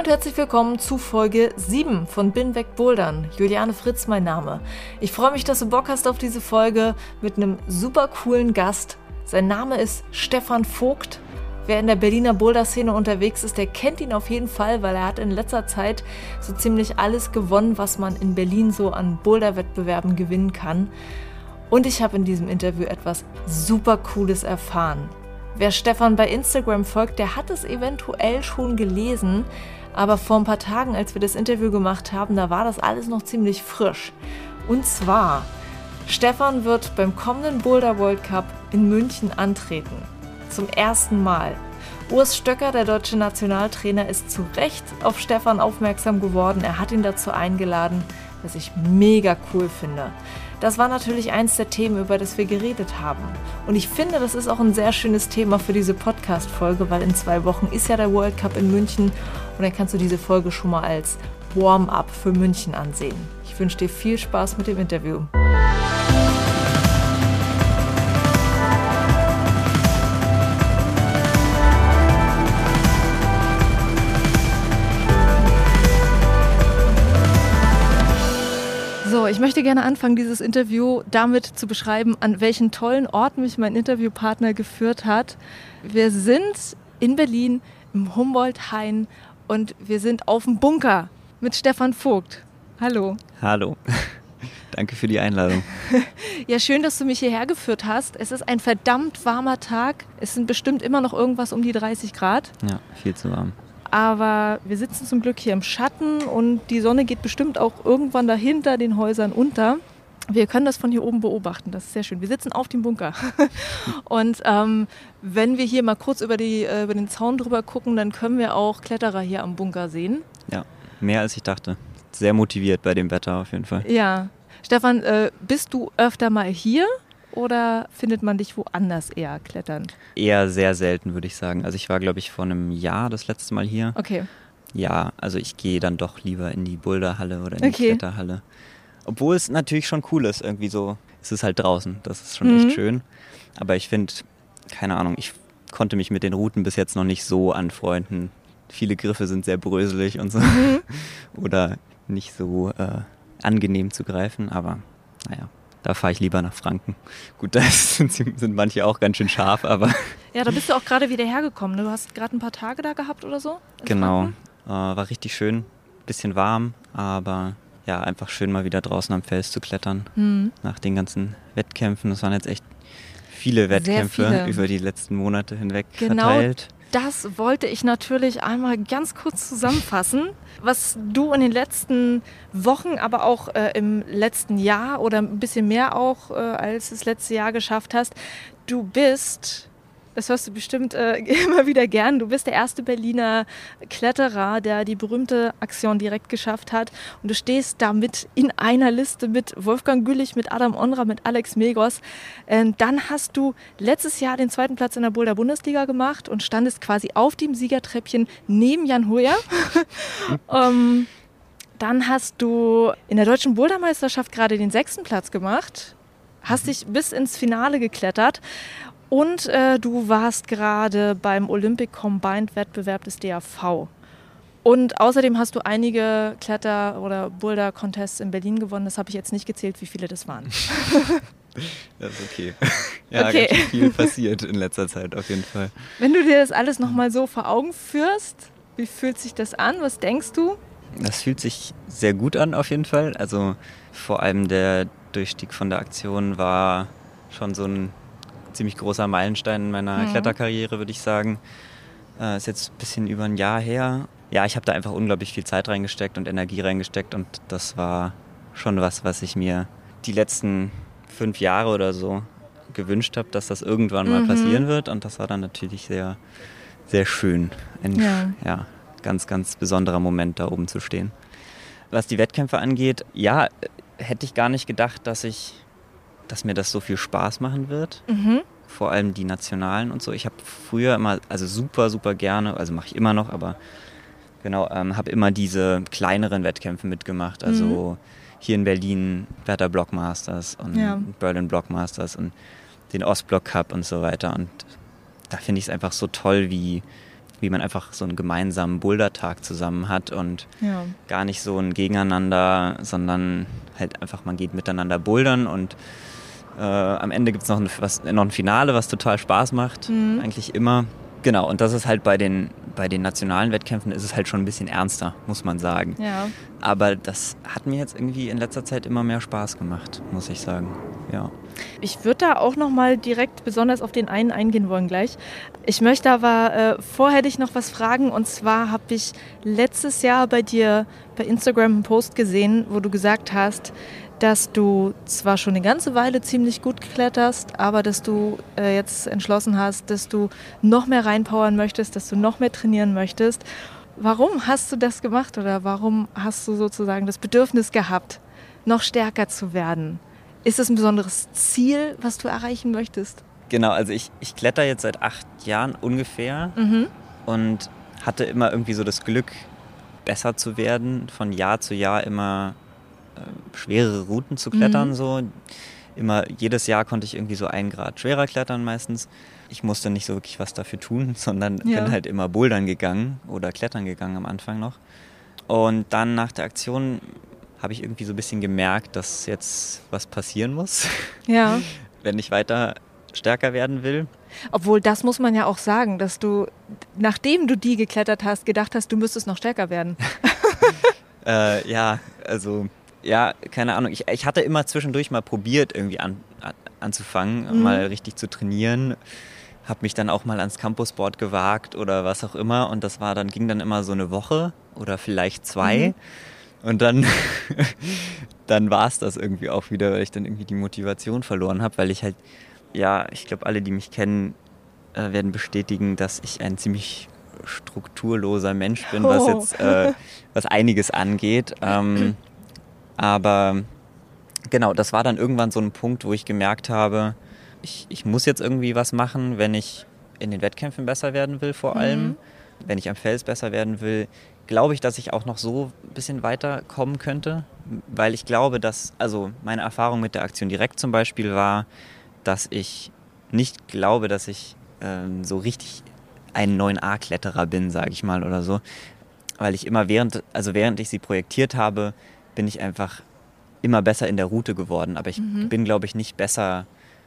Und herzlich willkommen zu Folge 7 von Bin weg Bouldern. Juliane Fritz mein Name. Ich freue mich, dass du Bock hast auf diese Folge mit einem super coolen Gast. Sein Name ist Stefan Vogt. Wer in der Berliner Boulder-Szene unterwegs ist, der kennt ihn auf jeden Fall, weil er hat in letzter Zeit so ziemlich alles gewonnen, was man in Berlin so an Boulder-Wettbewerben gewinnen kann. Und ich habe in diesem Interview etwas super Cooles erfahren. Wer Stefan bei Instagram folgt, der hat es eventuell schon gelesen, aber vor ein paar Tagen, als wir das Interview gemacht haben, da war das alles noch ziemlich frisch. Und zwar, Stefan wird beim kommenden Boulder World Cup in München antreten. Zum ersten Mal. Urs Stöcker, der deutsche Nationaltrainer, ist zu Recht auf Stefan aufmerksam geworden. Er hat ihn dazu eingeladen, was ich mega cool finde. Das war natürlich eins der Themen, über das wir geredet haben. Und ich finde, das ist auch ein sehr schönes Thema für diese Podcast-Folge, weil in zwei Wochen ist ja der World Cup in München und dann kannst du diese Folge schon mal als Warm-up für München ansehen. Ich wünsche dir viel Spaß mit dem Interview. So, ich möchte gerne anfangen, dieses Interview damit zu beschreiben, an welchen tollen Ort mich mein Interviewpartner geführt hat. Wir sind in Berlin im Humboldt-Hain und wir sind auf dem Bunker mit Stefan Vogt. Hallo. Hallo. Danke für die Einladung. ja, schön, dass du mich hierher geführt hast. Es ist ein verdammt warmer Tag. Es sind bestimmt immer noch irgendwas um die 30 Grad. Ja, viel zu warm. Aber wir sitzen zum Glück hier im Schatten und die Sonne geht bestimmt auch irgendwann dahinter den Häusern unter. Wir können das von hier oben beobachten, das ist sehr schön. Wir sitzen auf dem Bunker. Und ähm, wenn wir hier mal kurz über, die, äh, über den Zaun drüber gucken, dann können wir auch Kletterer hier am Bunker sehen. Ja, mehr als ich dachte. Sehr motiviert bei dem Wetter auf jeden Fall. Ja. Stefan, äh, bist du öfter mal hier oder findet man dich woanders eher kletternd? Eher sehr selten, würde ich sagen. Also ich war, glaube ich, vor einem Jahr das letzte Mal hier. Okay. Ja, also ich gehe dann doch lieber in die Boulderhalle oder in okay. die Kletterhalle. Obwohl es natürlich schon cool ist, irgendwie so. Es ist halt draußen, das ist schon mhm. echt schön. Aber ich finde, keine Ahnung, ich konnte mich mit den Routen bis jetzt noch nicht so anfreunden. Viele Griffe sind sehr bröselig und so. Mhm. oder nicht so äh, angenehm zu greifen, aber naja. Da fahre ich lieber nach Franken. Gut, da sind manche auch ganz schön scharf, aber. Ja, da bist du auch gerade wieder hergekommen. Ne? Du hast gerade ein paar Tage da gehabt oder so? Genau. Äh, war richtig schön. Bisschen warm, aber ja, einfach schön mal wieder draußen am Fels zu klettern. Mhm. Nach den ganzen Wettkämpfen. Das waren jetzt echt viele Wettkämpfe viele. über die letzten Monate hinweg genau verteilt. Das wollte ich natürlich einmal ganz kurz zusammenfassen, was du in den letzten Wochen, aber auch äh, im letzten Jahr oder ein bisschen mehr auch äh, als das letzte Jahr geschafft hast. Du bist das hörst du bestimmt äh, immer wieder gern. Du bist der erste Berliner Kletterer, der die berühmte Aktion direkt geschafft hat. Und du stehst damit in einer Liste mit Wolfgang Güllich, mit Adam Onra, mit Alex Megos. Ähm, dann hast du letztes Jahr den zweiten Platz in der Boulder Bundesliga gemacht und standest quasi auf dem Siegertreppchen neben Jan Hoyer. ähm, dann hast du in der deutschen Bouldermeisterschaft gerade den sechsten Platz gemacht hast dich bis ins Finale geklettert und äh, du warst gerade beim Olympic Combined Wettbewerb des DAV. Und außerdem hast du einige Kletter- oder Boulder-Contests in Berlin gewonnen. Das habe ich jetzt nicht gezählt, wie viele das waren. das ist okay. Ja, okay. ganz viel passiert in letzter Zeit auf jeden Fall. Wenn du dir das alles nochmal so vor Augen führst, wie fühlt sich das an? Was denkst du? Das fühlt sich sehr gut an auf jeden Fall. Also vor allem der Durchstieg von der Aktion war schon so ein ziemlich großer Meilenstein in meiner mhm. Kletterkarriere, würde ich sagen. Äh, ist jetzt ein bisschen über ein Jahr her. Ja, ich habe da einfach unglaublich viel Zeit reingesteckt und Energie reingesteckt und das war schon was, was ich mir die letzten fünf Jahre oder so gewünscht habe, dass das irgendwann mal mhm. passieren wird. Und das war dann natürlich sehr, sehr schön. Ein ja. ja. ganz, ganz besonderer Moment, da oben zu stehen. Was die Wettkämpfe angeht, ja, hätte ich gar nicht gedacht, dass ich, dass mir das so viel Spaß machen wird. Mhm. Vor allem die nationalen und so. Ich habe früher immer, also super, super gerne, also mache ich immer noch, aber genau, ähm, habe immer diese kleineren Wettkämpfe mitgemacht. Also mhm. hier in Berlin Werder Blockmasters und ja. Berlin Blockmasters und den Ostblock Cup und so weiter. Und da finde ich es einfach so toll, wie, wie man einfach so einen gemeinsamen Bouldertag zusammen hat und ja. gar nicht so ein Gegeneinander, sondern halt einfach, man geht miteinander bouldern und äh, am Ende gibt es noch, ein, noch ein Finale, was total Spaß macht, mhm. eigentlich immer. Genau, und das ist halt bei den, bei den nationalen Wettkämpfen ist es halt schon ein bisschen ernster, muss man sagen. Ja. Aber das hat mir jetzt irgendwie in letzter Zeit immer mehr Spaß gemacht, muss ich sagen. Ja. Ich würde da auch noch mal direkt besonders auf den einen eingehen wollen gleich. Ich möchte aber äh, vorher dich noch was fragen und zwar habe ich letztes Jahr bei dir bei Instagram einen Post gesehen, wo du gesagt hast, dass du zwar schon eine ganze Weile ziemlich gut kletterst, aber dass du äh, jetzt entschlossen hast, dass du noch mehr reinpowern möchtest, dass du noch mehr trainieren möchtest. Warum hast du das gemacht oder warum hast du sozusagen das Bedürfnis gehabt, noch stärker zu werden? Ist das ein besonderes Ziel, was du erreichen möchtest? Genau, also ich, ich kletter jetzt seit acht Jahren ungefähr mhm. und hatte immer irgendwie so das Glück, besser zu werden, von Jahr zu Jahr immer schwerere Routen zu klettern. Mhm. So. Immer, jedes Jahr konnte ich irgendwie so einen Grad schwerer klettern meistens. Ich musste nicht so wirklich was dafür tun, sondern ja. bin halt immer bouldern gegangen oder klettern gegangen am Anfang noch. Und dann nach der Aktion habe ich irgendwie so ein bisschen gemerkt, dass jetzt was passieren muss. Ja. Wenn ich weiter stärker werden will. Obwohl, das muss man ja auch sagen, dass du, nachdem du die geklettert hast, gedacht hast, du müsstest noch stärker werden. äh, ja, also ja, keine Ahnung. Ich, ich hatte immer zwischendurch mal probiert, irgendwie an, an, anzufangen, mhm. mal richtig zu trainieren. Habe mich dann auch mal ans Campusboard gewagt oder was auch immer. Und das war dann, ging dann immer so eine Woche oder vielleicht zwei. Mhm. Und dann, dann war es das irgendwie auch wieder, weil ich dann irgendwie die Motivation verloren habe, weil ich halt, ja, ich glaube, alle, die mich kennen, äh, werden bestätigen, dass ich ein ziemlich strukturloser Mensch bin, was oh. jetzt äh, was einiges angeht. Ähm, aber genau, das war dann irgendwann so ein Punkt, wo ich gemerkt habe, ich, ich muss jetzt irgendwie was machen, wenn ich in den Wettkämpfen besser werden will, vor allem. Mhm. Wenn ich am Fels besser werden will, glaube ich, dass ich auch noch so ein bisschen weiterkommen könnte, weil ich glaube, dass, also meine Erfahrung mit der Aktion direkt zum Beispiel war, dass ich nicht glaube, dass ich ähm, so richtig ein 9a-Kletterer bin, sage ich mal, oder so. Weil ich immer während, also während ich sie projektiert habe, bin ich einfach immer besser in der Route geworden. Aber ich mhm. bin, glaube ich, nicht besser,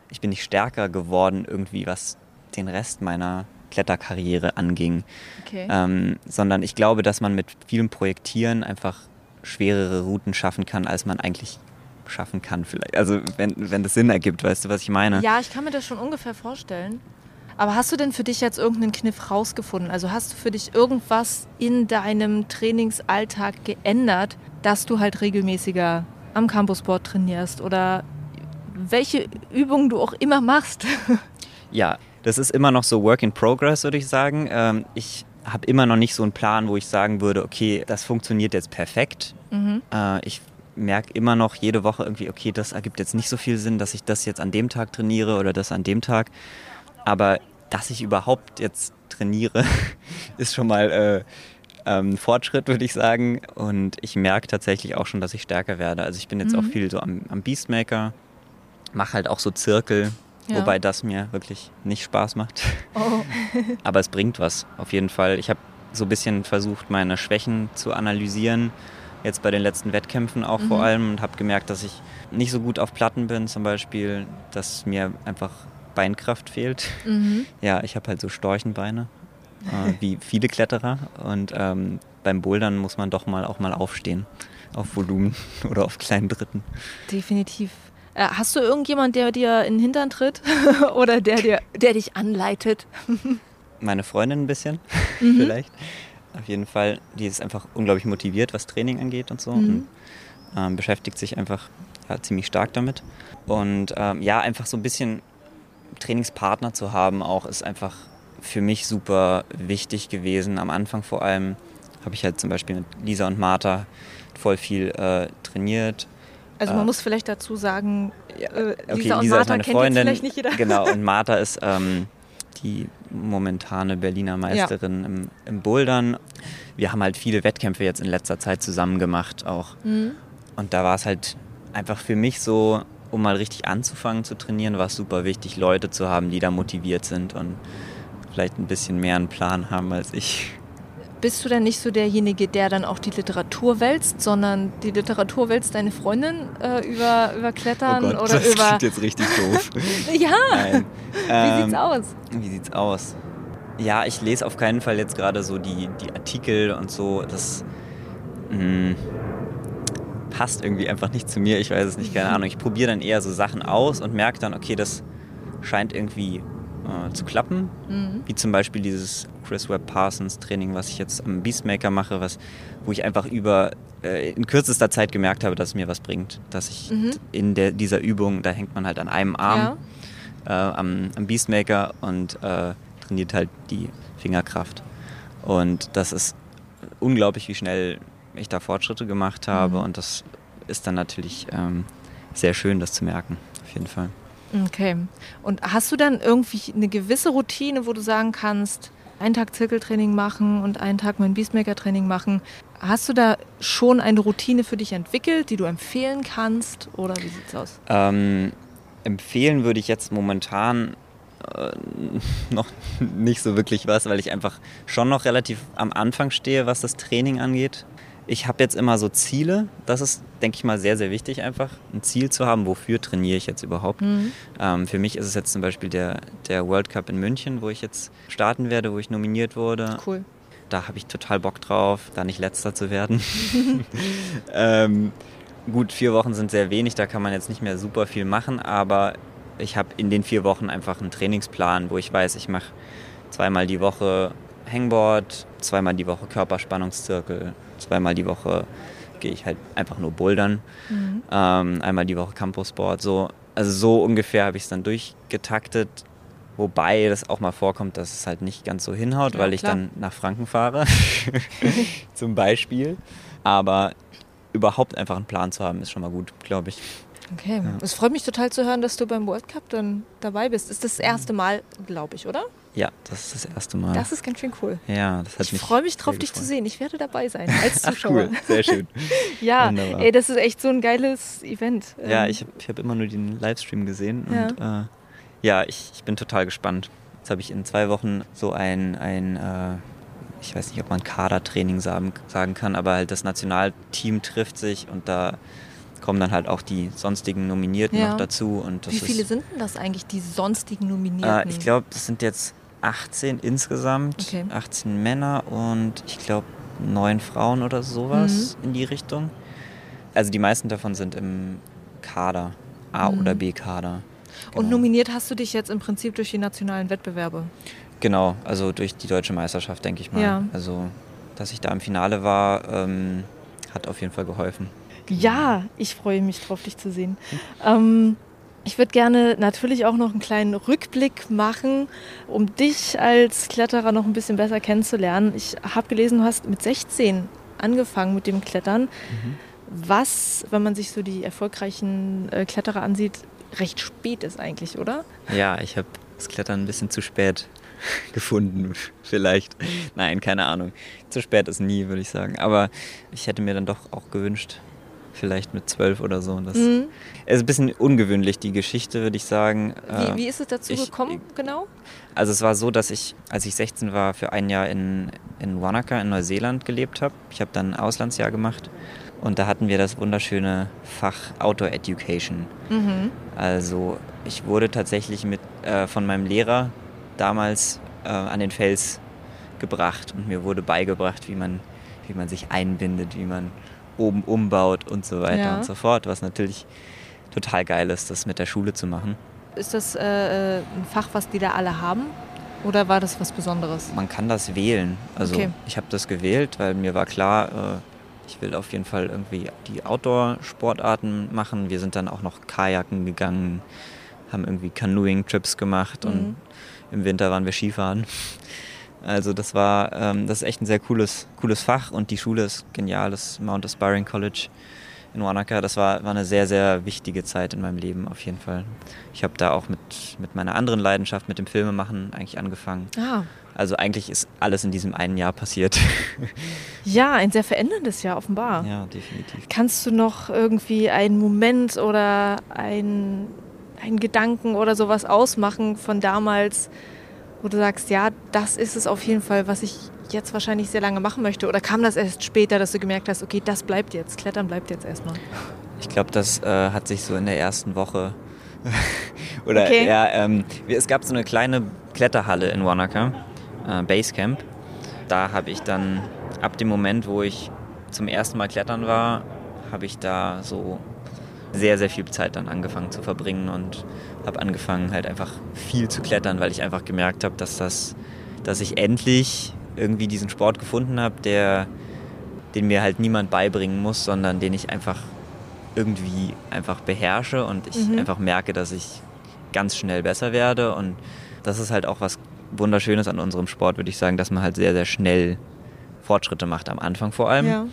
ich bin nicht stärker geworden irgendwie, was den Rest meiner Kletterkarriere anging. Okay. Ähm, sondern ich glaube, dass man mit vielem Projektieren einfach schwerere Routen schaffen kann, als man eigentlich schaffen kann vielleicht. Also wenn, wenn das Sinn ergibt, weißt du, was ich meine? Ja, ich kann mir das schon ungefähr vorstellen. Aber hast du denn für dich jetzt irgendeinen Kniff rausgefunden? Also hast du für dich irgendwas in deinem Trainingsalltag geändert, dass du halt regelmäßiger am Campusboard trainierst oder welche Übungen du auch immer machst? Ja, das ist immer noch so Work in Progress, würde ich sagen. Ähm, ich habe immer noch nicht so einen Plan, wo ich sagen würde, okay, das funktioniert jetzt perfekt. Mhm. Äh, ich merke immer noch jede Woche irgendwie, okay, das ergibt jetzt nicht so viel Sinn, dass ich das jetzt an dem Tag trainiere oder das an dem Tag. Aber dass ich überhaupt jetzt trainiere, ist schon mal äh, ähm, Fortschritt, würde ich sagen. Und ich merke tatsächlich auch schon, dass ich stärker werde. Also ich bin jetzt mhm. auch viel so am, am Beastmaker, mache halt auch so Zirkel, ja. wobei das mir wirklich nicht Spaß macht. Oh. Aber es bringt was, auf jeden Fall. Ich habe so ein bisschen versucht, meine Schwächen zu analysieren. Jetzt bei den letzten Wettkämpfen auch mhm. vor allem und habe gemerkt, dass ich nicht so gut auf Platten bin zum Beispiel, dass mir einfach Beinkraft fehlt. Mhm. Ja, ich habe halt so Storchenbeine äh, wie viele Kletterer. Und ähm, beim Bouldern muss man doch mal auch mal aufstehen auf Volumen oder auf kleinen Dritten. Definitiv. Äh, hast du irgendjemand, der dir in den Hintern tritt oder der, dir, der dich anleitet? Meine Freundin ein bisschen, mhm. vielleicht. Auf jeden Fall, die ist einfach unglaublich motiviert, was Training angeht und so. Mhm. Und ähm, beschäftigt sich einfach ja, ziemlich stark damit. Und ähm, ja, einfach so ein bisschen Trainingspartner zu haben auch ist einfach für mich super wichtig gewesen. Am Anfang vor allem habe ich halt zum Beispiel mit Lisa und Martha voll viel äh, trainiert. Also man äh, muss vielleicht dazu sagen, äh, okay, Lisa und Lisa Martha meine Freundin, vielleicht nicht jeder. Genau, und Martha ist ähm, die momentane Berliner Meisterin ja. im, im, Bouldern. Wir haben halt viele Wettkämpfe jetzt in letzter Zeit zusammen gemacht auch. Mhm. Und da war es halt einfach für mich so, um mal richtig anzufangen zu trainieren, war es super wichtig, Leute zu haben, die da motiviert sind und vielleicht ein bisschen mehr einen Plan haben als ich. Bist du denn nicht so derjenige, der dann auch die Literatur wälzt, sondern die Literatur wälzt deine Freundin äh, über, über Klettern oh Gott, oder das über. Das jetzt richtig doof. ja. Nein. Wie sieht's ähm, aus? Wie sieht's aus? Ja, ich lese auf keinen Fall jetzt gerade so die, die Artikel und so. Das mh, hm, passt irgendwie einfach nicht zu mir. Ich weiß es nicht, keine Ahnung. Ich probiere dann eher so Sachen aus und merke dann, okay, das scheint irgendwie äh, zu klappen. Mhm. Wie zum Beispiel dieses Chris Webb Parsons Training, was ich jetzt am Beastmaker mache, was, wo ich einfach über äh, in kürzester Zeit gemerkt habe, dass es mir was bringt. Dass ich mhm. in der, dieser Übung, da hängt man halt an einem Arm ja. äh, am, am, Beastmaker und äh, trainiert halt die Fingerkraft. Und das ist unglaublich, wie schnell ich da Fortschritte gemacht habe. Mhm. Und das ist dann natürlich ähm, sehr schön, das zu merken, auf jeden Fall. Okay. Und hast du dann irgendwie eine gewisse Routine, wo du sagen kannst, einen Tag Zirkeltraining machen und einen Tag mein Beastmaker-Training machen? Hast du da schon eine Routine für dich entwickelt, die du empfehlen kannst? Oder wie sieht es aus? Ähm, empfehlen würde ich jetzt momentan äh, noch nicht so wirklich was, weil ich einfach schon noch relativ am Anfang stehe, was das Training angeht. Ich habe jetzt immer so Ziele. Das ist, denke ich mal, sehr, sehr wichtig, einfach ein Ziel zu haben, wofür trainiere ich jetzt überhaupt. Mhm. Ähm, für mich ist es jetzt zum Beispiel der, der World Cup in München, wo ich jetzt starten werde, wo ich nominiert wurde. Cool. Da habe ich total Bock drauf, da nicht letzter zu werden. ähm, gut, vier Wochen sind sehr wenig, da kann man jetzt nicht mehr super viel machen, aber ich habe in den vier Wochen einfach einen Trainingsplan, wo ich weiß, ich mache zweimal die Woche Hangboard, zweimal die Woche Körperspannungszirkel, zweimal die Woche gehe ich halt einfach nur bouldern, mhm. ähm, einmal die Woche Campussport. So. Also so ungefähr habe ich es dann durchgetaktet, wobei das auch mal vorkommt, dass es halt nicht ganz so hinhaut, ja, weil ich klar. dann nach Franken fahre, zum Beispiel. Aber überhaupt einfach einen Plan zu haben, ist schon mal gut, glaube ich. Okay, ja. es freut mich total zu hören, dass du beim World Cup dann dabei bist. Ist das, das erste Mal, glaube ich, oder? Ja, das ist das erste Mal. Das ist ganz schön cool. Ja, das hat ich freue mich drauf, dich zu sehen. Ich werde dabei sein als Zuschauer. Ach, cool, sehr schön. ja, ey, das ist echt so ein geiles Event. Ja, ähm, ich habe ich hab immer nur den Livestream gesehen ja. und äh, ja, ich, ich bin total gespannt. Jetzt habe ich in zwei Wochen so ein, ein äh, ich weiß nicht, ob man Kadertraining sagen, sagen kann, aber halt das Nationalteam trifft sich und da kommen dann halt auch die sonstigen Nominierten ja. noch dazu. Und Wie viele ist, sind denn das eigentlich, die sonstigen Nominierten? Äh, ich glaube, das sind jetzt 18 insgesamt, okay. 18 Männer und ich glaube neun Frauen oder sowas mhm. in die Richtung. Also die meisten davon sind im Kader, A- mhm. oder B-Kader. Genau. Und nominiert hast du dich jetzt im Prinzip durch die nationalen Wettbewerbe? Genau, also durch die deutsche Meisterschaft, denke ich mal. Ja. Also, dass ich da im Finale war, ähm, hat auf jeden Fall geholfen. Ja, ich freue mich drauf, dich zu sehen. Ähm, ich würde gerne natürlich auch noch einen kleinen Rückblick machen, um dich als Kletterer noch ein bisschen besser kennenzulernen. Ich habe gelesen, du hast mit 16 angefangen mit dem Klettern, mhm. was, wenn man sich so die erfolgreichen äh, Kletterer ansieht, recht spät ist eigentlich, oder? Ja, ich habe das Klettern ein bisschen zu spät gefunden, vielleicht. Nein, keine Ahnung. Zu spät ist nie, würde ich sagen. Aber ich hätte mir dann doch auch gewünscht, vielleicht mit zwölf oder so. Das mhm. ist ein bisschen ungewöhnlich, die Geschichte, würde ich sagen. Wie, äh, wie ist es dazu ich, gekommen, genau? Also es war so, dass ich, als ich 16 war, für ein Jahr in, in Wanaka in Neuseeland gelebt habe. Ich habe dann ein Auslandsjahr gemacht und da hatten wir das wunderschöne Fach Outdoor Education. Mhm. Also ich wurde tatsächlich mit, äh, von meinem Lehrer damals äh, an den Fels gebracht und mir wurde beigebracht, wie man, wie man sich einbindet, wie man oben umbaut und so weiter ja. und so fort, was natürlich total geil ist, das mit der Schule zu machen. Ist das äh, ein Fach, was die da alle haben? Oder war das was Besonderes? Man kann das wählen. Also okay. ich habe das gewählt, weil mir war klar, äh, Ich will auf jeden Fall irgendwie die Outdoor-Sportarten machen. Wir sind dann auch noch Kajaken gegangen, haben irgendwie Canoeing-Trips gemacht mhm. und im Winter waren wir Skifahren. Also das war, ähm, das ist echt ein sehr cooles, cooles Fach und die Schule ist genial, das Mount Aspiring College in Wanaka. Das war, war eine sehr, sehr wichtige Zeit in meinem Leben auf jeden Fall. Ich habe da auch mit, mit meiner anderen Leidenschaft, mit dem Filmemachen eigentlich angefangen. Ah. Also eigentlich ist alles in diesem einen Jahr passiert. Ja, ein sehr veränderndes Jahr offenbar. Ja, definitiv. Kannst du noch irgendwie einen Moment oder einen, einen Gedanken oder sowas ausmachen von damals, wo du sagst, ja, das ist es auf jeden Fall, was ich jetzt wahrscheinlich sehr lange machen möchte? Oder kam das erst später, dass du gemerkt hast, okay, das bleibt jetzt, Klettern bleibt jetzt erstmal? Ich glaube, das äh, hat sich so in der ersten Woche oder okay. ja, ähm, es gab so eine kleine Kletterhalle in Wanaka, äh, Basecamp. Da habe ich dann ab dem Moment, wo ich zum ersten Mal klettern war, habe ich da so sehr, sehr viel Zeit dann angefangen zu verbringen und habe angefangen halt einfach viel zu klettern, weil ich einfach gemerkt habe, dass das, dass ich endlich irgendwie diesen Sport gefunden habe, der, den mir halt niemand beibringen muss, sondern den ich einfach irgendwie einfach beherrsche und ich mhm. einfach merke, dass ich ganz schnell besser werde und das ist halt auch was Wunderschönes an unserem Sport, würde ich sagen, dass man halt sehr, sehr schnell Fortschritte macht, am Anfang vor allem. Ja.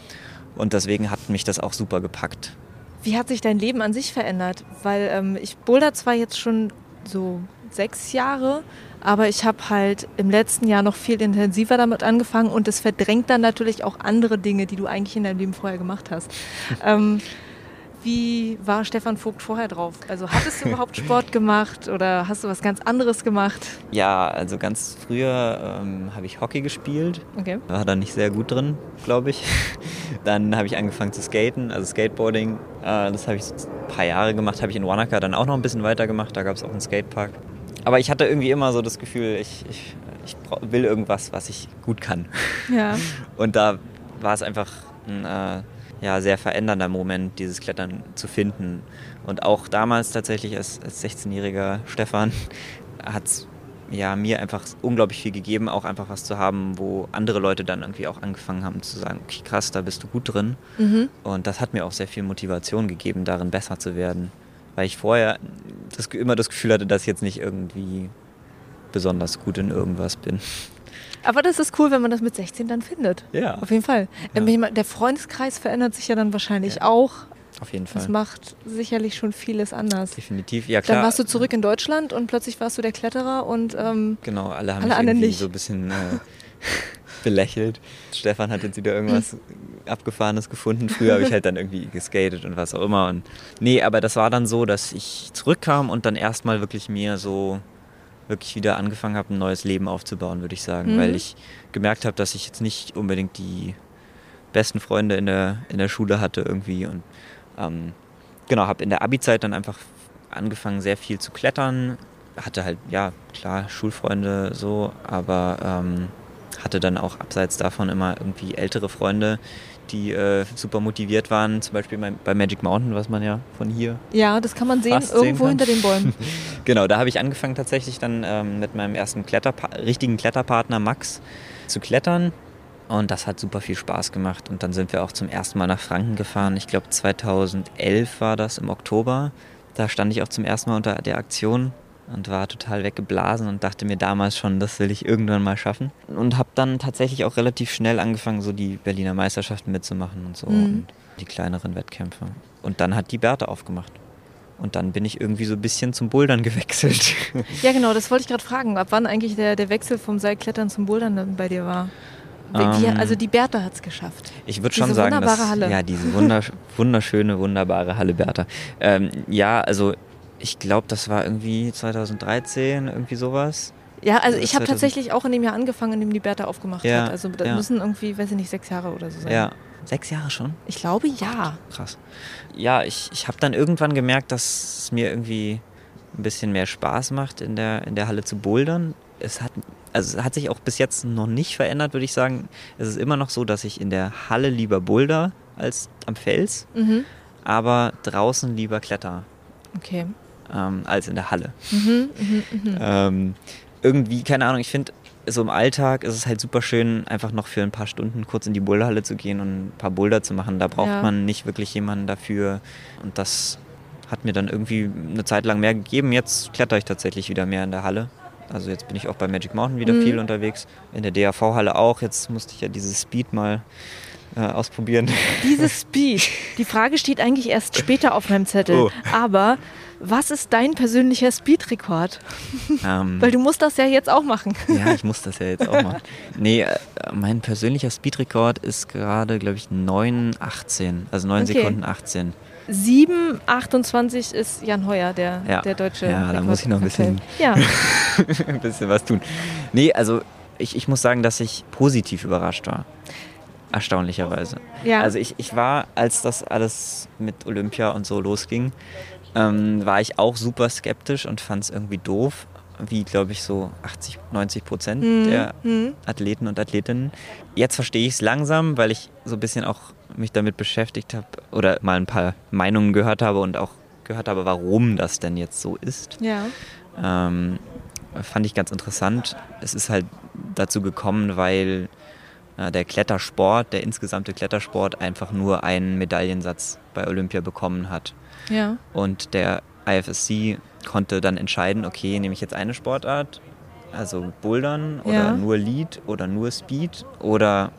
Und deswegen hat mich das auch super gepackt. Wie hat sich dein Leben an sich verändert? Weil ähm, ich boulder zwar jetzt schon so sechs Jahre, aber ich habe halt im letzten Jahr noch viel intensiver damit angefangen und es verdrängt dann natürlich auch andere Dinge, die du eigentlich in deinem Leben vorher gemacht hast. ähm, wie war Stefan Vogt vorher drauf? Also hattest du überhaupt Sport gemacht oder hast du was ganz anderes gemacht? Ja, also ganz früher ähm, habe ich Hockey gespielt. Okay. War da nicht sehr gut drin, glaube ich. Dann habe ich angefangen zu skaten, also Skateboarding. Äh, das habe ich ein paar Jahre gemacht. Habe ich in Wanaka dann auch noch ein bisschen weiter gemacht. Da gab es auch einen Skatepark. Aber ich hatte irgendwie immer so das Gefühl, ich, ich, ich will irgendwas, was ich gut kann. Ja. Und da war es einfach ein äh, ja, sehr verändernder Moment, dieses Klettern zu finden. Und auch damals tatsächlich als, als 16-jähriger Stefan hat es ja, mir einfach unglaublich viel gegeben, auch einfach was zu haben, wo andere Leute dann irgendwie auch angefangen haben zu sagen, okay, krass, da bist du gut drin. Mhm. Und das hat mir auch sehr viel Motivation gegeben, darin besser zu werden. Weil ich vorher das, immer das Gefühl hatte, dass ich jetzt nicht irgendwie besonders gut in irgendwas bin. Aber das ist cool, wenn man das mit 16 dann findet. Ja. Auf jeden Fall. Ja. Der Freundeskreis verändert sich ja dann wahrscheinlich ja. auch. Auf jeden Fall. Das macht sicherlich schon vieles anders. Definitiv, ja klar. Dann warst du zurück in Deutschland und plötzlich warst du der Kletterer und ähm, genau, alle haben alle mich irgendwie nicht. so ein bisschen äh, belächelt. Stefan hat jetzt wieder irgendwas Abgefahrenes gefunden. Früher habe ich halt dann irgendwie geskatet und was auch immer. Und nee, aber das war dann so, dass ich zurückkam und dann erstmal wirklich mir so wirklich wieder angefangen habe, ein neues Leben aufzubauen, würde ich sagen. Mhm. Weil ich gemerkt habe, dass ich jetzt nicht unbedingt die besten Freunde in der, in der Schule hatte irgendwie. Und ähm, genau, habe in der Abi-Zeit dann einfach angefangen, sehr viel zu klettern. Hatte halt, ja, klar, Schulfreunde so, aber ähm, hatte dann auch abseits davon immer irgendwie ältere Freunde, die äh, super motiviert waren, zum Beispiel bei Magic Mountain, was man ja von hier. Ja, das kann man sehen, irgendwo sehen hinter den Bäumen. genau, da habe ich angefangen tatsächlich dann ähm, mit meinem ersten Kletterpa richtigen Kletterpartner Max zu klettern. Und das hat super viel Spaß gemacht. Und dann sind wir auch zum ersten Mal nach Franken gefahren. Ich glaube 2011 war das im Oktober. Da stand ich auch zum ersten Mal unter der Aktion und war total weggeblasen und dachte mir damals schon, das will ich irgendwann mal schaffen. Und habe dann tatsächlich auch relativ schnell angefangen, so die Berliner Meisterschaften mitzumachen und so mhm. und die kleineren Wettkämpfe. Und dann hat die Bertha aufgemacht. Und dann bin ich irgendwie so ein bisschen zum Bouldern gewechselt. Ja, genau, das wollte ich gerade fragen, ab wann eigentlich der, der Wechsel vom Seilklettern zum Bouldern bei dir war. Wie, ähm, also die Bertha hat es geschafft. Ich würde schon sagen, wunderbare dass, Halle. ja, diese wunderschöne, wunderbare Halle Bertha. Ähm, ja, also ich glaube, das war irgendwie 2013, irgendwie sowas. Ja, also ich habe tatsächlich auch in dem Jahr angefangen, in dem die Bertha aufgemacht ja, hat. Also das ja. müssen irgendwie, weiß ich nicht, sechs Jahre oder so sein. Ja, sechs Jahre schon? Ich glaube ja. Krass. Ja, ich, ich habe dann irgendwann gemerkt, dass es mir irgendwie ein bisschen mehr Spaß macht, in der, in der Halle zu bouldern. Es hat, also es hat sich auch bis jetzt noch nicht verändert, würde ich sagen. Es ist immer noch so, dass ich in der Halle lieber boulder als am Fels, mhm. aber draußen lieber kletter. Okay ähm, als in der Halle. Mhm, mh, mh. Ähm, irgendwie, keine Ahnung, ich finde, so im Alltag ist es halt super schön, einfach noch für ein paar Stunden kurz in die Boulderhalle zu gehen und ein paar Boulder zu machen. Da braucht ja. man nicht wirklich jemanden dafür. Und das hat mir dann irgendwie eine Zeit lang mehr gegeben. Jetzt kletter ich tatsächlich wieder mehr in der Halle. Also jetzt bin ich auch bei Magic Mountain wieder mhm. viel unterwegs. In der DAV-Halle auch. Jetzt musste ich ja dieses Speed mal äh, ausprobieren. Dieses Speed. Die Frage steht eigentlich erst später auf meinem Zettel. Oh. Aber was ist dein persönlicher Speed-Rekord? Ähm, Weil du musst das ja jetzt auch machen. Ja, ich muss das ja jetzt auch machen. Nee, äh, mein persönlicher Speed-Rekord ist gerade, glaube ich, 9,18. Also 9 okay. Sekunden 18. 7,28 ist Jan Heuer, der, ja. der deutsche. Ja, da muss ich noch ein bisschen, ja. ein bisschen was tun. Nee, also ich, ich muss sagen, dass ich positiv überrascht war. Erstaunlicherweise. Ja. Also ich, ich war, als das alles mit Olympia und so losging, ähm, war ich auch super skeptisch und fand es irgendwie doof, wie glaube ich so 80, 90 Prozent mhm. der mhm. Athleten und Athletinnen. Jetzt verstehe ich es langsam, weil ich so ein bisschen auch mich damit beschäftigt habe oder mal ein paar Meinungen gehört habe und auch gehört habe, warum das denn jetzt so ist. Ja. Ähm, fand ich ganz interessant. Es ist halt dazu gekommen, weil äh, der Klettersport, der insgesamte Klettersport einfach nur einen Medaillensatz bei Olympia bekommen hat. Ja. Und der IFSC konnte dann entscheiden, okay, nehme ich jetzt eine Sportart, also Bouldern oder ja. nur Lead oder nur Speed oder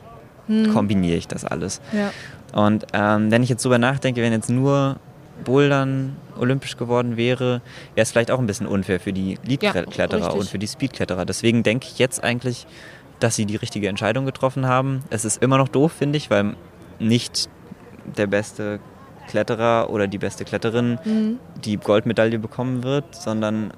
hm. kombiniere ich das alles. Ja. Und ähm, wenn ich jetzt drüber nachdenke, wenn jetzt nur Bouldern olympisch geworden wäre, wäre es vielleicht auch ein bisschen unfair für die Lead-Kletterer ja, und für die Speed-Kletterer. Deswegen denke ich jetzt eigentlich, dass sie die richtige Entscheidung getroffen haben. Es ist immer noch doof, finde ich, weil nicht der beste Kletterer oder die beste Kletterin mhm. die Goldmedaille bekommen wird, sondern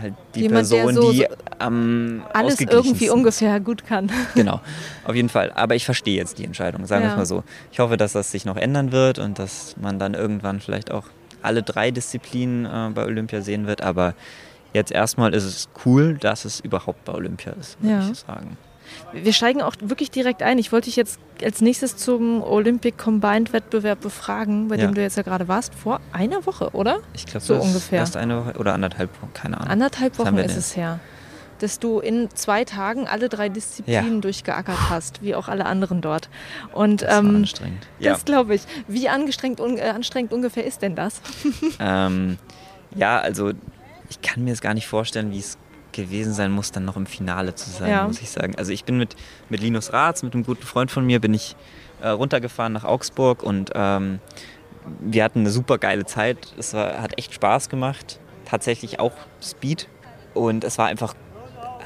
halt die Jemand, Person, so die am alles irgendwie ungefähr gut kann. Genau, auf jeden Fall. Aber ich verstehe jetzt die Entscheidung, sagen wir ja. es mal so. Ich hoffe, dass das sich noch ändern wird und dass man dann irgendwann vielleicht auch alle drei Disziplinen äh, bei Olympia sehen wird. Aber jetzt erstmal ist es cool, dass es überhaupt bei Olympia ist, würde ja. ich sagen. Wir steigen auch wirklich direkt ein. Ich wollte dich jetzt als nächstes zum Olympic Combined Wettbewerb befragen, bei ja. dem du jetzt ja gerade warst, vor einer Woche, oder? Ich glaube, so ungefähr. Erst eine Woche oder anderthalb Wochen, keine Ahnung. Anderthalb Wochen ist es her. Dass du in zwei Tagen alle drei Disziplinen ja. durchgeackert hast, wie auch alle anderen dort. Und das ähm, anstrengend. Das glaube ich. Wie angestrengt, un, äh, anstrengend ungefähr ist denn das? ähm, ja, also ich kann mir es gar nicht vorstellen, wie es gewesen sein muss, dann noch im Finale zu sein, ja. muss ich sagen. Also ich bin mit, mit Linus Ratz, mit einem guten Freund von mir, bin ich äh, runtergefahren nach Augsburg und ähm, wir hatten eine super geile Zeit. Es war, hat echt Spaß gemacht. Tatsächlich auch Speed. Und es war einfach